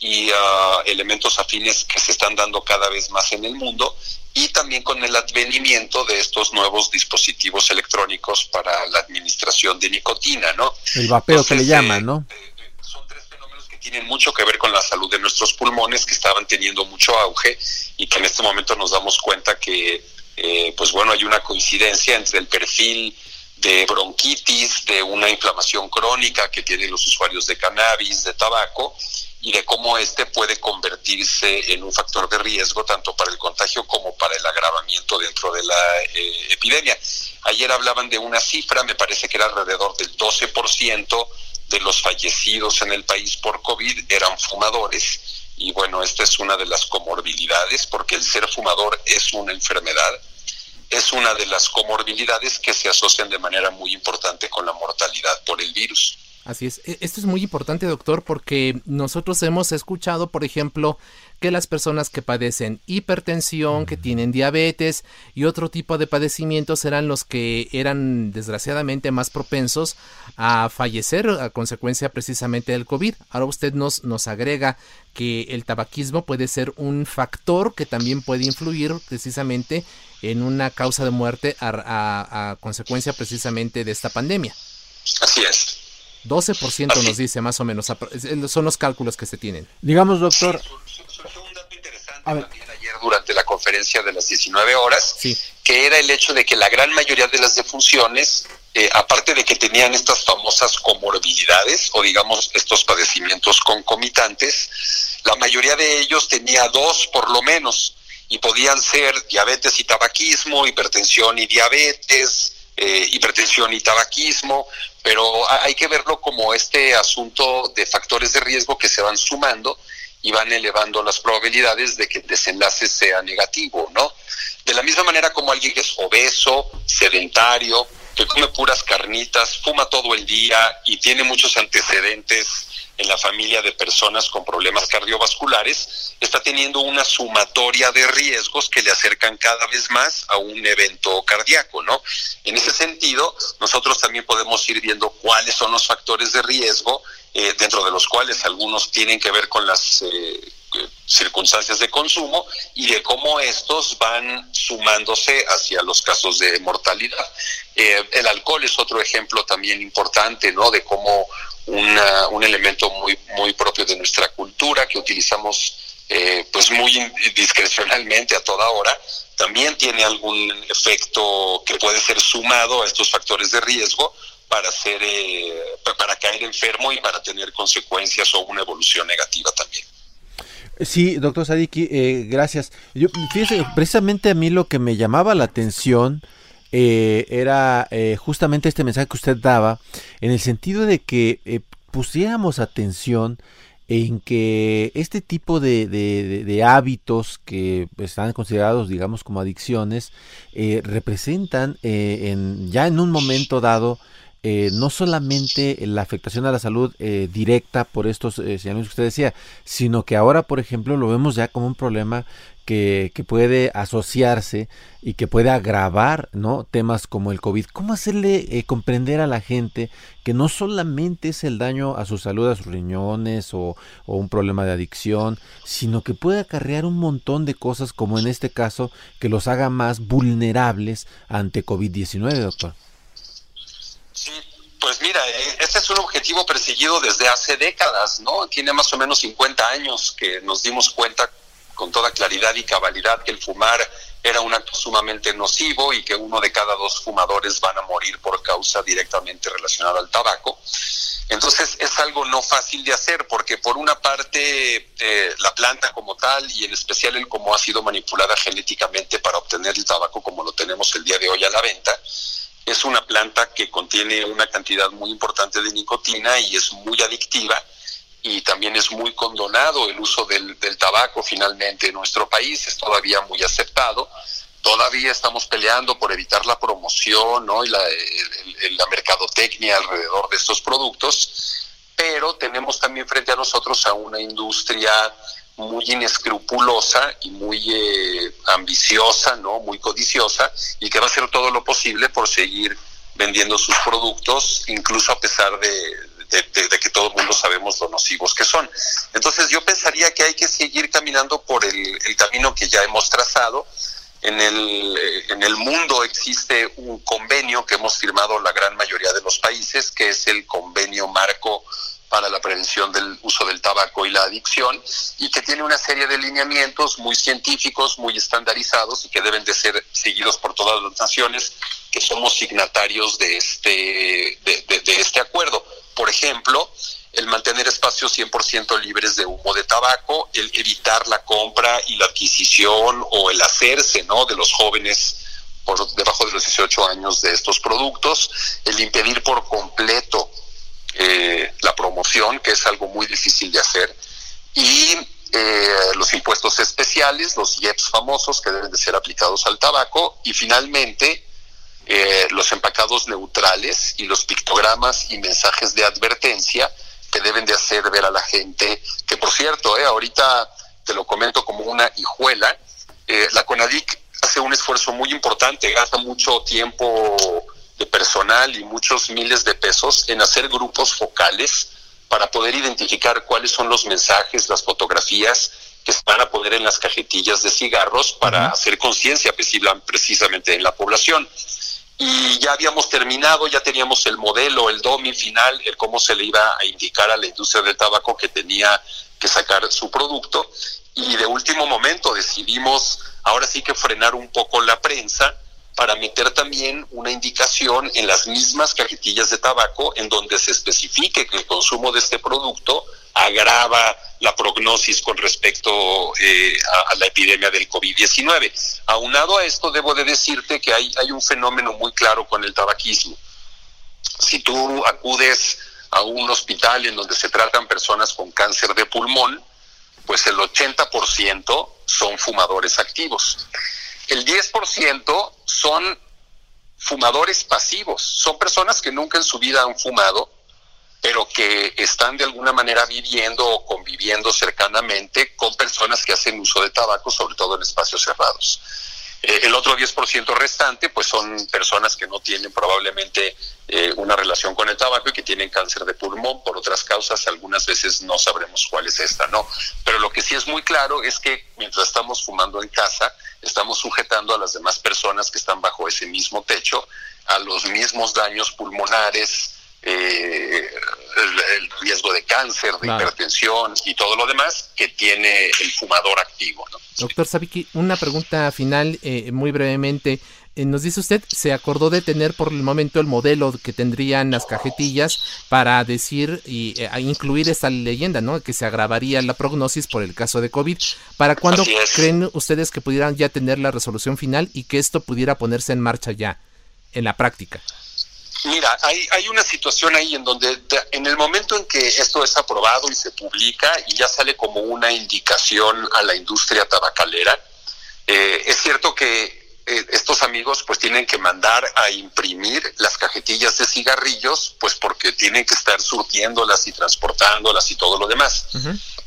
y ah, elementos afines que se están dando cada vez más en el mundo y también con el advenimiento de estos nuevos dispositivos electrónicos para la administración de nicotina, ¿no? El vapeo que le llaman, ¿no? Eh, son tres fenómenos que tienen mucho que ver con la salud de nuestros pulmones, que estaban teniendo mucho auge y que en este momento nos damos cuenta que, eh, pues bueno, hay una coincidencia entre el perfil de bronquitis, de una inflamación crónica que tienen los usuarios de cannabis, de tabaco, y de cómo este puede convertirse en un factor de riesgo tanto para el contagio como para el agravamiento dentro de la eh, epidemia. Ayer hablaban de una cifra, me parece que era alrededor del 12% de los fallecidos en el país por COVID eran fumadores. Y bueno, esta es una de las comorbilidades porque el ser fumador es una enfermedad es una de las comorbilidades que se asocian de manera muy importante con la mortalidad por el virus. Así es. E, esto es muy importante, doctor, porque nosotros hemos escuchado, por ejemplo, que las personas que padecen hipertensión, que tienen diabetes y otro tipo de padecimientos eran los que eran desgraciadamente más propensos a fallecer a consecuencia precisamente del COVID. Ahora usted nos, nos agrega que el tabaquismo puede ser un factor que también puede influir precisamente en una causa de muerte a, consecuencia precisamente de esta pandemia. Así es. 12% nos dice más o menos, son los cálculos que se tienen. Digamos, doctor. un dato interesante también ayer durante la conferencia de las 19 horas, que era el hecho de que la gran mayoría de las defunciones, eh, aparte de que tenían estas famosas comorbilidades o digamos estos padecimientos concomitantes, la mayoría de ellos tenía dos por lo menos y podían ser diabetes y tabaquismo, hipertensión y diabetes, eh, hipertensión y tabaquismo, pero hay que verlo como este asunto de factores de riesgo que se van sumando y van elevando las probabilidades de que el desenlace sea negativo, ¿no? De la misma manera como alguien que es obeso, sedentario, que come puras carnitas, fuma todo el día y tiene muchos antecedentes en la familia de personas con problemas cardiovasculares, está teniendo una sumatoria de riesgos que le acercan cada vez más a un evento cardíaco, ¿no? En ese sentido, nosotros también podemos ir viendo cuáles son los factores de riesgo, eh, dentro de los cuales algunos tienen que ver con las eh, circunstancias de consumo y de cómo estos van sumándose hacia los casos de mortalidad. Eh, el alcohol es otro ejemplo también importante, ¿no? De cómo un elemento muy, muy propio de nuestra cultura que utilizamos eh, pues muy discrecionalmente a toda hora, también tiene algún efecto que puede ser sumado a estos factores de riesgo para ser eh, para caer enfermo y para tener consecuencias o una evolución negativa también. Sí, doctor Sadiki, eh, gracias. Yo, fíjese, precisamente a mí lo que me llamaba la atención eh, era eh, justamente este mensaje que usted daba, en el sentido de que pusiéramos atención en que este tipo de, de, hábitos que están considerados, digamos, como adicciones, representan en, ya en un momento dado eh, no solamente la afectación a la salud eh, directa por estos eh, señales que usted decía, sino que ahora, por ejemplo, lo vemos ya como un problema que, que, puede asociarse y que puede agravar ¿no? temas como el COVID. ¿Cómo hacerle comprender a la gente que no solamente es el daño a su salud, a sus riñones o, o un problema de adicción, sino que puede acarrear un montón de cosas como en este caso que los haga más vulnerables ante COVID-19, doctor? Sí, pues mira, eh, este es un objetivo perseguido desde hace décadas, ¿no? Tiene más o menos 50 años que nos dimos cuenta con toda claridad y cabalidad que el fumar era un acto sumamente nocivo y que uno de cada dos fumadores van a morir por causa directamente relacionada al tabaco. Entonces es algo no fácil de hacer porque por una parte eh, la planta como tal y en especial el cómo ha sido manipulada genéticamente para obtener el tabaco como lo tenemos el día de hoy a la venta, es una planta que contiene una cantidad muy importante de nicotina y es muy adictiva y también es muy condonado el uso del, tabaco finalmente en nuestro país, es todavía muy aceptado. Todavía estamos peleando por evitar la promoción y la mercadotecnia alrededor de estos productos, pero tenemos también frente a nosotros a una industria muy inescrupulosa y muy eh, ambiciosa, ¿no? Muy codiciosa y que va a hacer todo lo posible por seguir vendiendo sus productos, incluso a pesar de, que todo el mundo sabemos lo nocivos que son. Entonces yo pensaría que hay que seguir caminando por el, el camino que ya hemos trazado. En el, eh, en el mundo existe un convenio que hemos firmado la gran mayoría de los países, que es el convenio marco para la prevención del uso del tabaco y la adicción y que tiene una serie de lineamientos muy científicos, muy estandarizados y que deben de ser seguidos por todas las naciones que somos signatarios de este, de, este acuerdo. Por ejemplo, el mantener espacios 100% libres de humo de tabaco, el evitar la compra y la adquisición o el hacerse ¿no? de los jóvenes por debajo de los 18 años de estos productos, el impedir por completo eh, la promoción, que es algo muy difícil de hacer, y eh, los impuestos especiales, los IEPS famosos que deben de ser aplicados al tabaco, y finalmente eh, los empacados neutrales y los pictogramas y mensajes de advertencia que deben de hacer ver a la gente, que por cierto, ahorita te lo comento como una hijuela, la CONADIC hace un esfuerzo muy importante, gasta mucho tiempo de personal y muchos miles de pesos en hacer grupos focales para poder identificar cuáles son los mensajes, las fotografías que se van a poner en las cajetillas de cigarros para hacer conciencia precisamente en la población. Y ya habíamos terminado, ya teníamos el modelo, el DOMI final, el cómo se le iba a indicar a la industria del tabaco que tenía que sacar su producto. Y de último momento decidimos ahora sí que frenar un poco la prensa para meter también una indicación en las mismas cajetillas de tabaco en donde se especifique que el consumo de este producto agrava la prognosis con respecto eh, a, la epidemia del COVID-19. Aunado a esto, debo de decirte que hay, hay un fenómeno muy claro con el tabaquismo. Si tú acudes a un hospital en donde se tratan personas con cáncer de pulmón, pues el 80% son fumadores activos. El 10% son fumadores pasivos, son personas que nunca en su vida han fumado, pero que están de alguna manera viviendo o conviviendo cercanamente con personas que hacen uso de tabaco, sobre todo en espacios cerrados. Eh, el otro 10% restante, pues son personas que no tienen probablemente eh, una relación con el tabaco y que tienen cáncer de pulmón por otras causas. Algunas veces no sabremos cuál es esta, ¿no? Pero lo que sí es muy claro es que mientras estamos fumando en casa, estamos sujetando a las demás personas que están bajo ese mismo techo a los mismos daños pulmonares, eh, el, riesgo de cáncer, de hipertensión y todo lo demás que tiene el fumador activo. Doctor Sabiki, una pregunta final eh, muy brevemente. Eh, nos dice usted, se acordó de tener por el momento el modelo que tendrían las cajetillas para decir y incluir esta leyenda, ¿no? Que se agravaría la prognosis por el caso de COVID. ¿Para cuándo creen ustedes que pudieran ya tener la resolución final y que esto pudiera ponerse en marcha ya, en la práctica? Mira, hay, hay una situación ahí en donde en el momento en que esto es aprobado y se publica y ya sale como una indicación a la industria tabacalera, eh, es cierto que eh, estos amigos pues tienen que mandar a imprimir las cajetillas de cigarrillos pues porque tienen que estar surtiéndolas y transportándolas y todo lo demás.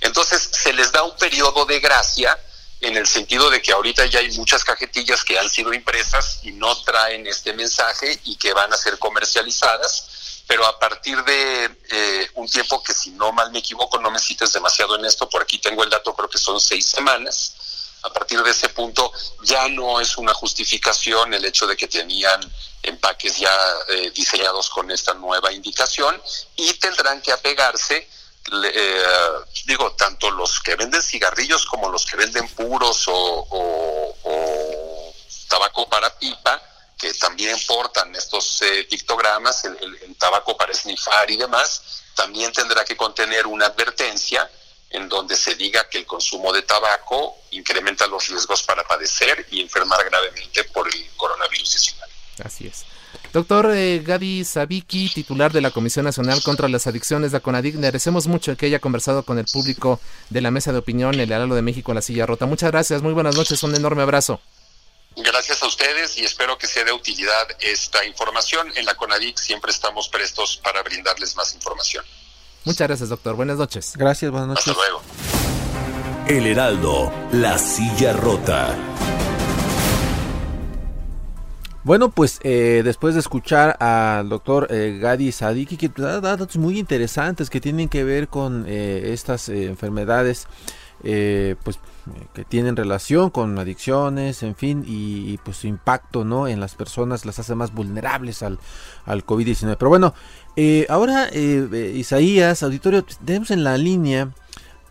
Entonces se les da un periodo de gracia en el sentido de que ahorita ya hay muchas cajetillas que han sido impresas y no traen este mensaje y que van a ser comercializadas, pero a partir de eh, un tiempo que si no mal me equivoco, no me cites demasiado en esto, por aquí tengo el dato, creo que son seis semanas, a partir de ese punto ya no es una justificación el hecho de que tenían empaques ya eh, diseñados con esta nueva indicación y tendrán que apegarse eh, digo, tanto los que venden cigarrillos como los que venden puros o, tabaco para pipa, que también portan estos eh, pictogramas, el, tabaco para snifar y demás, también tendrá que contener una advertencia en donde se diga que el consumo de tabaco incrementa los riesgos para padecer y enfermar gravemente por el coronavirus 19. Así es. Doctor eh, Gadi Sabiki, titular de la Comisión Nacional contra las Adicciones de CONADIC, agradecemos mucho que haya conversado con el público de la Mesa de Opinión, el Heraldo de México, La Silla Rota. Muchas gracias, muy buenas noches, un enorme abrazo. Gracias a ustedes y espero que sea de utilidad esta información. En la CONADIC siempre estamos prestos para brindarles más información. Muchas gracias, doctor. Buenas noches. Gracias, buenas noches. Hasta luego. El Heraldo, La Silla Rota. Bueno, pues eh, después de escuchar al doctor eh, Gadi Sadiki, que da datos muy interesantes que tienen que ver con eh, estas enfermedades, pues que tienen relación con adicciones, en fin, y, pues su impacto, ¿no? En las personas las hace más vulnerables al, al COVID-19. Pero bueno, ahora Isaías, auditorio, tenemos en la línea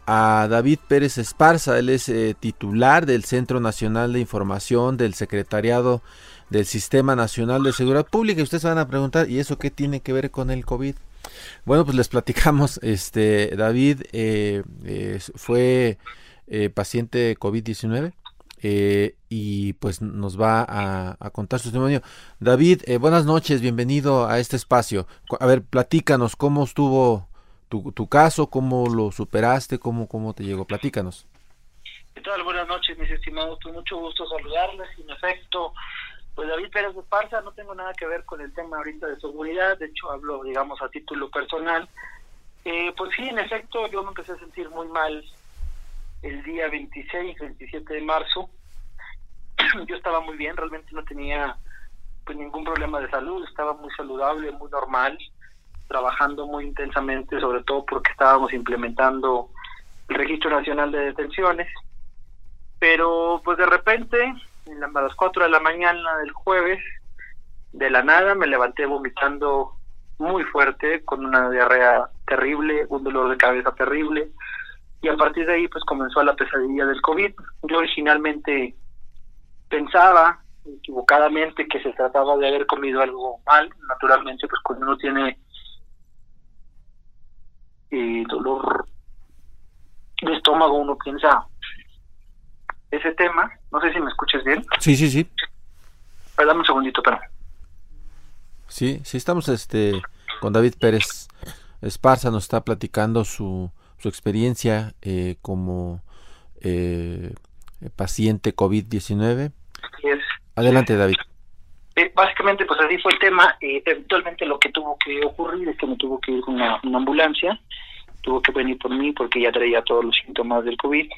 a David Pérez Esparza, él es titular del Centro Nacional de Información del Secretariado del Sistema Nacional de Seguridad Pública. Y ustedes van a preguntar, ¿y eso qué tiene que ver con el COVID? Bueno, pues les platicamos, este, David eh, fue eh, paciente de COVID-19 eh, y pues nos va a, contar su testimonio. David, buenas noches, bienvenido a este espacio. A ver, platícanos cómo estuvo tu, tu caso, cómo lo superaste, cómo, cómo te llegó, platícanos. ¿Qué tal? Buenas noches, mis estimados, con mucho gusto saludarles. En efecto, pues David Pérez de Esparza, no tengo nada que ver con el tema ahorita de seguridad, de hecho hablo, digamos, a título personal. Eh, pues sí, en efecto, yo me empecé a sentir muy mal el día 26, 27 de marzo. yo estaba muy bien, realmente no tenía pues ningún problema de salud, estaba muy saludable, muy normal, trabajando muy intensamente, sobre todo porque estábamos implementando el Registro Nacional de Detenciones. Pero pues de repente a las 4 de la mañana del jueves, de la nada me levanté vomitando muy fuerte, con una diarrea terrible, un dolor de cabeza terrible, y a partir de ahí pues comenzó la pesadilla del COVID. Yo originalmente pensaba equivocadamente que se trataba de haber comido algo mal, naturalmente pues cuando uno tiene eh, dolor de estómago uno piensa ese tema. No sé si me escuches bien. Sí, sí, sí. dame un segundito, pero. Sí, sí, estamos este con David Pérez Esparza, nos está platicando su, su experiencia eh, como eh, paciente COVID-19. Adelante, David. Eh, básicamente, pues así fue el tema. Eh, eventualmente lo que tuvo que ocurrir es que me tuvo que ir una, una ambulancia, tuvo que venir por mí porque ya traía todos los síntomas del COVID.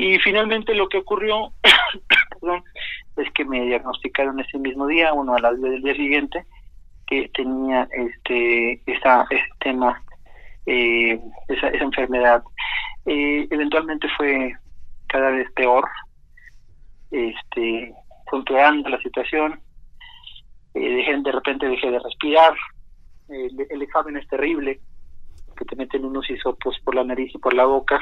Y finalmente lo que ocurrió es que me diagnosticaron ese mismo día, uno a las 10 del día siguiente, que tenía este esa, ese tema, eh, esa, esa enfermedad. Eh, eventualmente fue cada vez peor, este, fue la situación, eh, dejé, de repente dejé de respirar, el, el, examen es terrible, que te meten unos hisopos por la nariz y por la boca,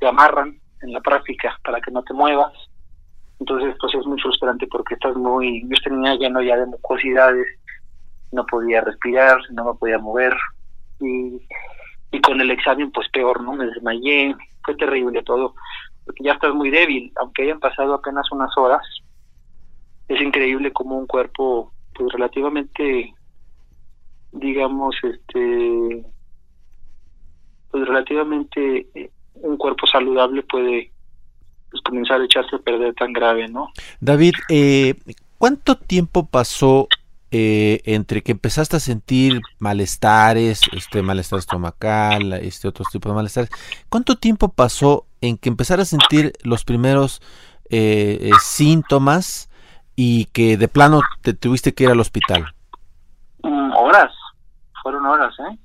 te amarran en la práctica para que no te muevas, entonces pues es muy frustrante porque estás muy, yo tenía lleno ya de mucosidades, no podía respirar, no me podía mover y, y con el examen pues peor, ¿no? Me desmayé, fue terrible todo, porque ya estás muy débil, aunque hayan pasado apenas unas horas, es increíble como un cuerpo pues relativamente digamos este pues relativamente eh, un cuerpo saludable puede pues, comenzar a echarse a perder tan grave, ¿no? David, eh, ¿cuánto tiempo pasó eh, entre que empezaste a sentir malestares, este malestar estomacal, este otro tipo de malestares? ¿Cuánto tiempo pasó en que empezara a sentir los primeros eh, síntomas y que de plano te tuviste que ir al hospital? Mm, horas, fueron horas, ¿eh?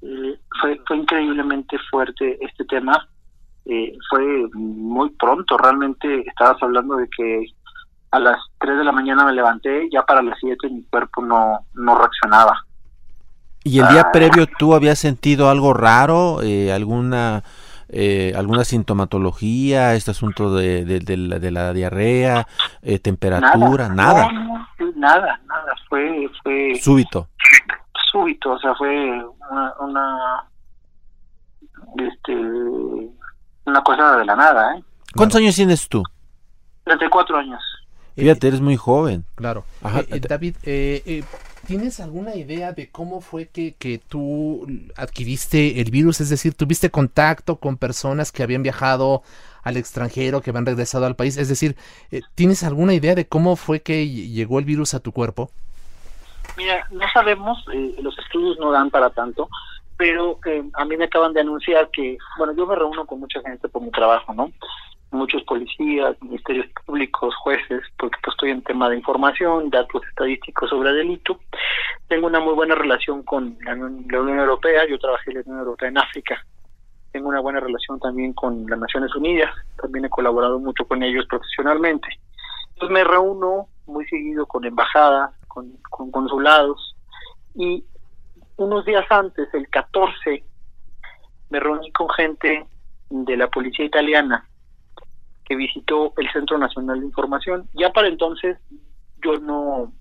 Fue, fue increíblemente fuerte este tema eh, fue muy pronto, realmente estabas hablando de que a las 3 de la mañana me levanté, ya para las 7 mi cuerpo no, no reaccionaba. ¿Y el día ah. previo tú habías sentido algo raro, eh, alguna eh, alguna sintomatología, este asunto de, de, la, diarrea, eh, temperatura, nada? Nada, nada, fue, fue... Súbito. Súbito, o sea, fue una, una este una cosa de la nada, ¿eh? ¿Cuántos años tienes tú? 34 años. Fíjate, eres muy joven. Claro. Eh, eh, David, eh, ¿tienes alguna idea de cómo fue que, que tú adquiriste el virus? Es decir, ¿tuviste contacto con personas que habían viajado al extranjero, que habían regresado al país? Es decir, ¿tienes alguna idea de cómo fue que llegó el virus a tu cuerpo? Mira, no sabemos, los estudios no dan para tanto, pero a mí me acaban de anunciar que, bueno, yo me reúno con mucha gente por mi trabajo, ¿no? Muchos policías, ministerios públicos, jueces, porque pues estoy en tema de información, datos estadísticos sobre delito. Tengo una muy buena relación con la, Unión Europea, yo trabajé en la Unión Europea en África. Tengo una buena relación también con las Naciones Unidas, también he colaborado mucho con ellos profesionalmente. Entonces me reúno muy seguido con embajadas, con, con consulados, y unos días antes, el 14, me reuní con gente de la policía italiana que visitó el Centro Nacional de Información. Ya para entonces yo no,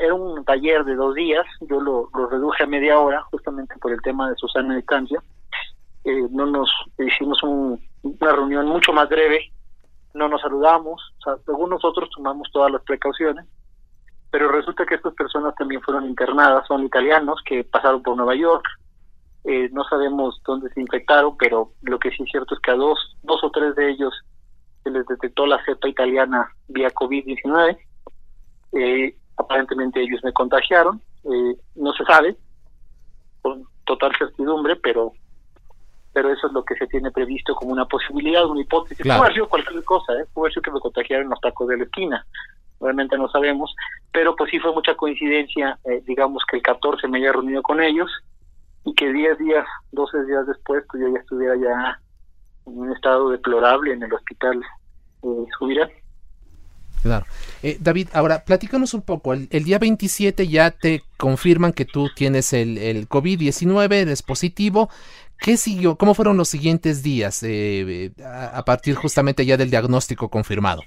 era un taller de dos días, yo lo, reduje a media hora justamente por el tema de Susana distancia. Eh, no nos hicimos una reunión mucho más breve, no nos saludamos, según nosotros tomamos todas las precauciones pero resulta que estas personas también fueron internadas, son italianos que pasaron por Nueva York, eh, no sabemos dónde se infectaron, pero lo que sí es cierto es que a dos, dos o tres de ellos se les detectó la cepa italiana vía COVID-19, eh, aparentemente ellos me contagiaron, eh, no se sabe con total certidumbre, pero pero eso es lo que se tiene previsto como una posibilidad, una hipótesis. Puede haber sido cualquier cosa, ¿eh? puede ser que me contagiaron los tacos de la esquina, obviamente no sabemos, pero pues sí fue mucha coincidencia, eh, digamos que el 14 me haya reunido con ellos y que 10 días, 12 días después, pues yo ya estuviera ya en un estado deplorable en el hospital eh, Subirán. Claro. Eh, David, ahora platícanos un poco. El, día 27 ya te confirman que tú tienes el, el COVID-19, eres positivo. ¿Qué siguió? ¿Cómo fueron los siguientes días eh, a, a, partir justamente ya del diagnóstico confirmado?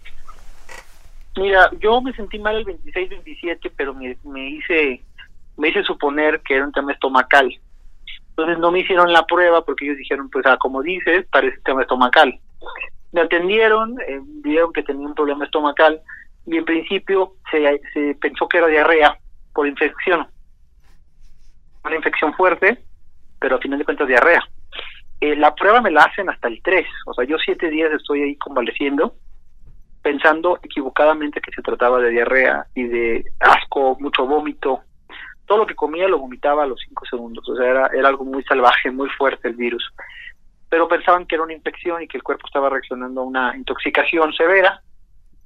Mira, yo me sentí mal el 26-27, pero me, me hice me hice suponer que era un tema estomacal. Entonces no me hicieron la prueba porque ellos dijeron, pues ah, como dices, parece tema estomacal. Me atendieron, eh, vieron que tenía un problema estomacal y en principio se, se pensó que era diarrea por infección. Una infección fuerte, pero a final de cuentas diarrea. Eh, la prueba me la hacen hasta el 3, o sea, yo siete días estoy ahí convaleciendo pensando equivocadamente que se trataba de diarrea y de asco, mucho vómito. Todo lo que comía lo vomitaba a los cinco segundos, o sea, era, era algo muy salvaje, muy fuerte el virus. Pero pensaban que era una infección y que el cuerpo estaba reaccionando a una intoxicación severa,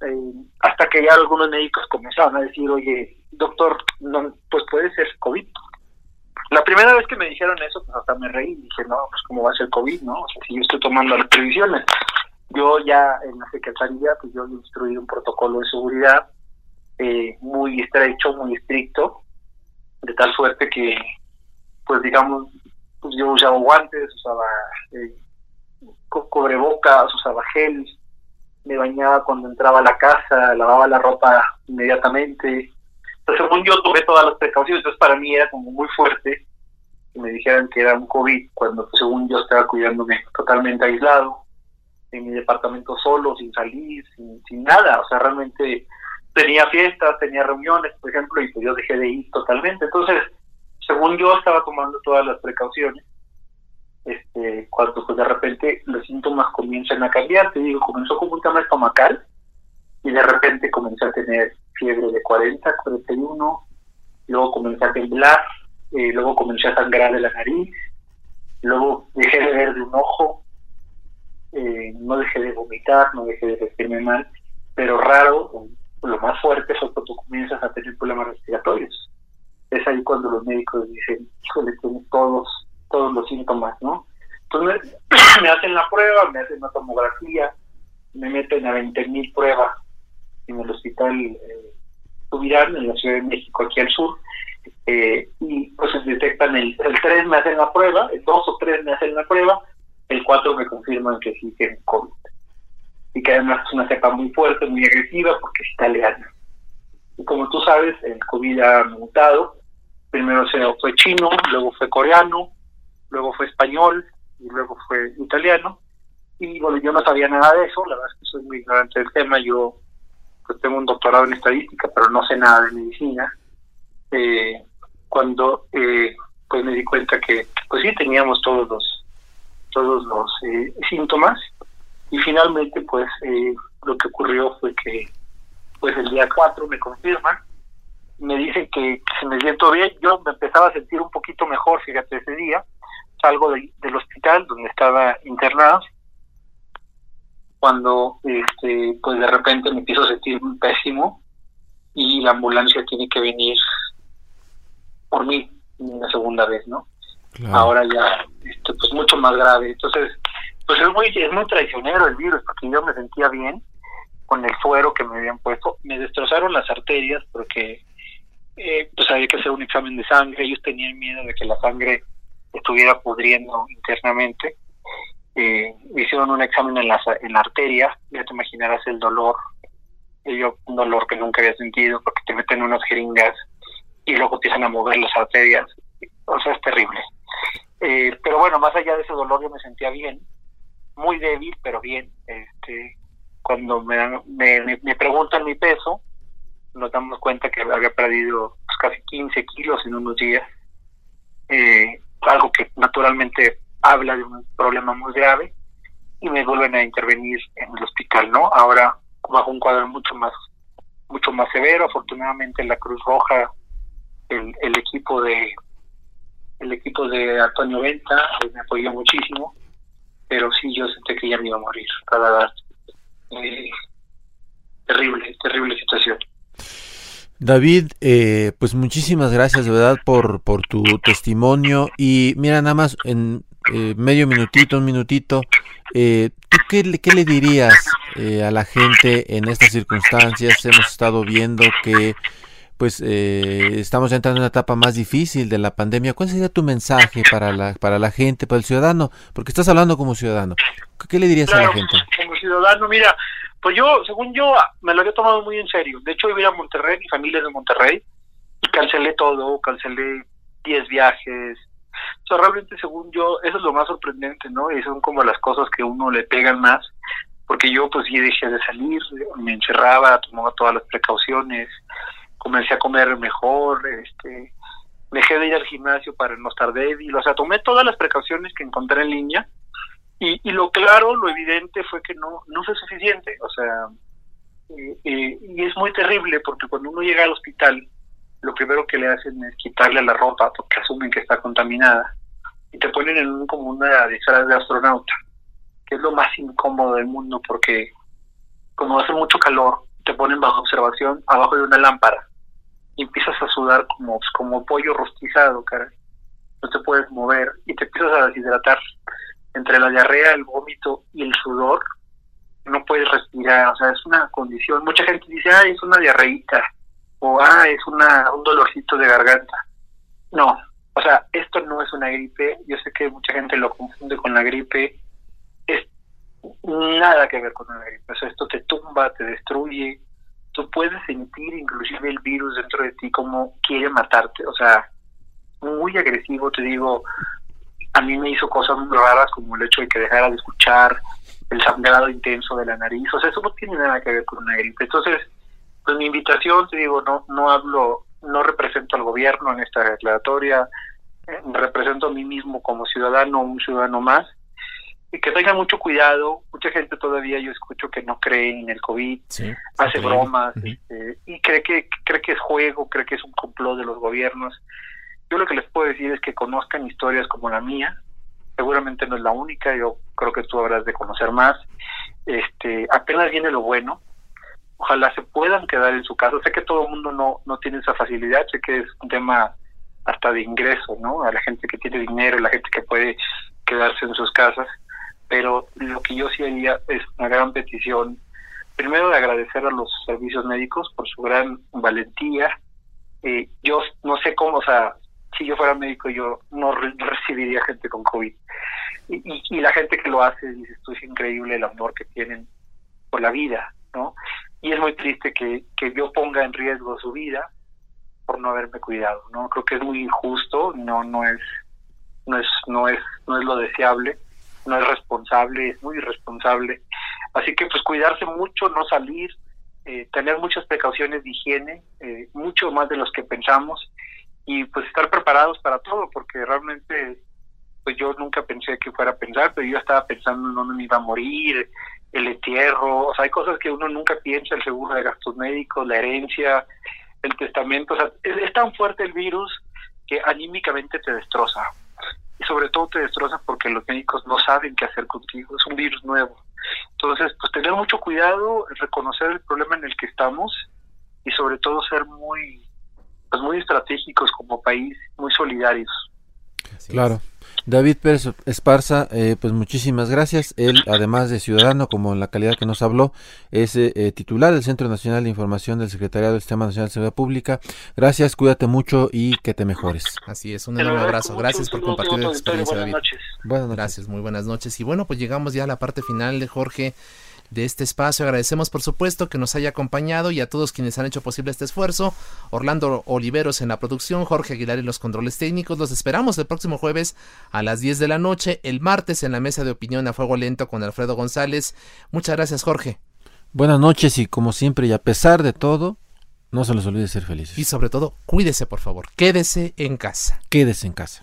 eh, hasta que ya algunos médicos comenzaron a decir, oye, doctor, no, pues puede ser COVID. La primera vez que me dijeron eso, pues hasta me reí, dije, no, pues cómo va a ser COVID, ¿no? O sea, si yo estoy tomando las previsiones. Yo ya en la Secretaría, pues yo he instruido un protocolo de seguridad eh, muy estrecho, muy estricto, de tal suerte que, pues digamos, pues yo usaba guantes, usaba eh, cubrebocas, usaba gel, me bañaba cuando entraba a la casa, lavaba la ropa inmediatamente. Entonces, según yo, tuve todas las precauciones, entonces para mí era como muy fuerte que me dijeran que era un COVID, cuando según yo estaba cuidándome totalmente aislado en mi departamento solo, sin salir, sin, nada. O sea, realmente tenía fiestas, tenía reuniones, por ejemplo, y pues yo dejé de ir totalmente. Entonces, según yo estaba tomando todas las precauciones, este, cuando pues de repente los síntomas comienzan a cambiar, te digo, comenzó como un tema estomacal y de repente comencé a tener fiebre de 40, 41, luego comencé a temblar, eh, luego comencé a sangrar de la nariz, luego dejé de ver de un ojo, eh, no dejé de vomitar, no dejé de sentirme mal, pero raro, lo más fuerte fue cuando tú comienzas a tener problemas respiratorios. Es ahí cuando los médicos dicen, híjole, tienes todos, todos los síntomas, ¿no? Entonces me, hacen la prueba, me hacen una tomografía, me meten a 20.000 pruebas en el hospital eh, en la Ciudad de México, aquí al sur, eh, y pues detectan el, el 3 me hacen la prueba, el 2 o 3 me hacen la prueba, el 4 me confirman que sí tienen COVID. Y que además es una cepa muy fuerte, muy agresiva, porque es italiana. Y como tú sabes, el COVID ha mutado. Primero fue chino, luego fue coreano, luego fue español y luego fue italiano. Y bueno, yo no sabía nada de eso, la verdad es que soy muy ignorante del tema. Yo pues tengo un doctorado en estadística, pero no sé nada de medicina. Eh, cuando eh, pues me di cuenta que pues sí teníamos todos los todos los eh, síntomas. Y finalmente pues eh, lo que ocurrió fue que pues el día 4 me confirman me dicen que, se me siento bien. Yo me empezaba a sentir un poquito mejor fíjate ese día. Salgo del hospital donde estaba internado. Cuando este pues de repente me empiezo a sentir pésimo y la ambulancia tiene que venir por mí una segunda vez no ahora ya este, pues mucho más grave. Entonces pues es muy es muy traicionero el virus porque yo me sentía bien con el fuero que me habían puesto. Me destrozaron las arterias porque eh, pues había que hacer un examen de sangre. Ellos tenían miedo de que la sangre estuviera pudriendo internamente. Eh, hicieron un examen en la, en la arteria. Ya te imaginarás el dolor. Yo un dolor que nunca había sentido porque te meten unas jeringas y luego empiezan a mover las arterias. O sea es terrible eh, pero bueno, más allá de ese dolor yo me sentía bien, muy débil, pero bien. Este, cuando me, me, me, preguntan mi peso, nos damos cuenta que había perdido pues, casi 15 kilos en unos días, eh, algo que naturalmente habla de un problema muy grave y me vuelven a intervenir en el hospital, ¿no? Ahora bajo un cuadro mucho más mucho más severo, afortunadamente la Cruz Roja, el, el equipo de el equipo de Antonio Venta eh, me apoyó muchísimo, pero sí yo sentí que ya me iba a morir, para eh, terrible, terrible situación. David, eh, pues muchísimas gracias de verdad por, por tu testimonio y mira nada más en medio minutito, un minutito, ¿tú qué, qué le dirías a la gente en estas circunstancias? Hemos estado viendo que pues eh, estamos entrando en una etapa más difícil de la pandemia. ¿Cuál sería tu mensaje para la, para la gente, para el ciudadano? Porque estás hablando como ciudadano. ¿Qué le dirías a la gente? Como ciudadano, mira, pues yo, según yo, me lo había tomado muy en serio. De hecho, iba a Monterrey, mi familia es de Monterrey, y cancelé todo, cancelé 10 viajes. O sea, realmente, según yo, eso es lo más sorprendente, ¿no? Y son como las cosas que uno le pegan más. Porque yo, pues, sí dejé de salir, me encerraba, tomaba todas las precauciones comencé a comer mejor, este, dejé de ir al gimnasio para no estar débil, o sea, tomé todas las precauciones que encontré en línea y, y lo claro, lo evidente fue que no, no fue suficiente, o sea, Eh, eh, y es muy terrible porque cuando uno llega al hospital, lo primero que le hacen es quitarle la ropa porque asumen que está contaminada y te ponen en un, como una disfraz de astronauta, que es lo más incómodo del mundo porque como hace mucho calor, te ponen bajo observación abajo de una lámpara y empiezas a sudar como, como pollo rostizado, cara. No te puedes mover y te empiezas a deshidratar. Entre la diarrea, el vómito y el sudor, no puedes respirar. O sea, es una condición. Mucha gente dice, ah, es una diarreíta o ah, es una, un dolorcito de garganta. No, o sea, esto no es una gripe. Yo sé que mucha gente lo confunde con la gripe. Es nada que ver con una gripe. O sea, esto te tumba, te destruye, tú puedes sentir inclusive el virus dentro de ti como quiere matarte, o sea, muy agresivo, te digo, a mí me hizo cosas muy raras como el hecho de que dejara de escuchar el sangrado intenso de la nariz, o sea, eso no tiene nada que ver con una gripe. Entonces, pues mi invitación, te digo, no no hablo, no represento al gobierno en esta declaratoria, eh, represento a mí mismo como ciudadano, un ciudadano más, que tengan mucho cuidado. Mucha gente todavía yo escucho que no cree en el COVID, hace bromas este, y cree que cree que es juego, cree que es un complot de los gobiernos. Yo lo que les puedo decir es que conozcan historias como la mía. Seguramente no es la única, yo creo que tú habrás de conocer más. Este, apenas viene lo bueno. Ojalá se puedan quedar en su casa. Sé que todo el mundo no no tiene esa facilidad, sé que es un tema hasta de ingreso, ¿no? A la gente que tiene dinero, la gente que puede quedarse en sus casas pero lo que yo sí haría es una gran petición, primero de agradecer a los servicios médicos por su gran valentía. Eh, yo no sé cómo, o sea, si yo fuera médico yo no recibiría gente con COVID. Y, la gente que lo hace dice, esto es increíble el amor que tienen por la vida, ¿no? Y es muy triste que, que yo ponga en riesgo su vida por no haberme cuidado, ¿no? Creo que es muy injusto, no no es no es no es no es lo deseable no es responsable, es muy irresponsable. Así que pues cuidarse mucho, no salir, eh, tener muchas precauciones de higiene, eh, mucho más de los que pensamos y pues estar preparados para todo, porque realmente pues yo nunca pensé que fuera a pensar, pero yo estaba pensando en dónde me iba a morir, el entierro, o sea, hay cosas que uno nunca piensa, el seguro de gastos médicos, la herencia, el testamento, o sea, es tan fuerte el virus que anímicamente te destroza y sobre todo te destroza porque los médicos no saben qué hacer contigo, es un virus nuevo. Entonces, pues tener mucho cuidado, reconocer el problema en el que estamos y sobre todo ser muy pues muy estratégicos como país, muy solidarios. claro. David Pérez Esparza, eh, pues muchísimas gracias. Él, además de ciudadano, como en la calidad que nos habló, es eh, eh, titular del Centro Nacional de Información del Secretariado del Sistema Nacional de Seguridad Pública. Gracias, cuídate mucho y que te mejores. Así es, un enorme abrazo. Gracias por compartir la experiencia, David. Buenas noches. Gracias, muy buenas noches. Y bueno, pues llegamos ya a la parte final de Jorge de este espacio. Agradecemos por supuesto que nos haya acompañado y a todos quienes han hecho posible este esfuerzo. Orlando Oliveros en la producción, Jorge Aguilar en los controles técnicos. Los esperamos el próximo jueves a las 10 de la noche, el martes en la mesa de opinión a fuego lento con Alfredo González. Muchas gracias Jorge. Buenas noches y como siempre y a pesar de todo, no se les olvide ser felices. Y sobre todo, cuídese por favor, quédese en casa. Quédese en casa.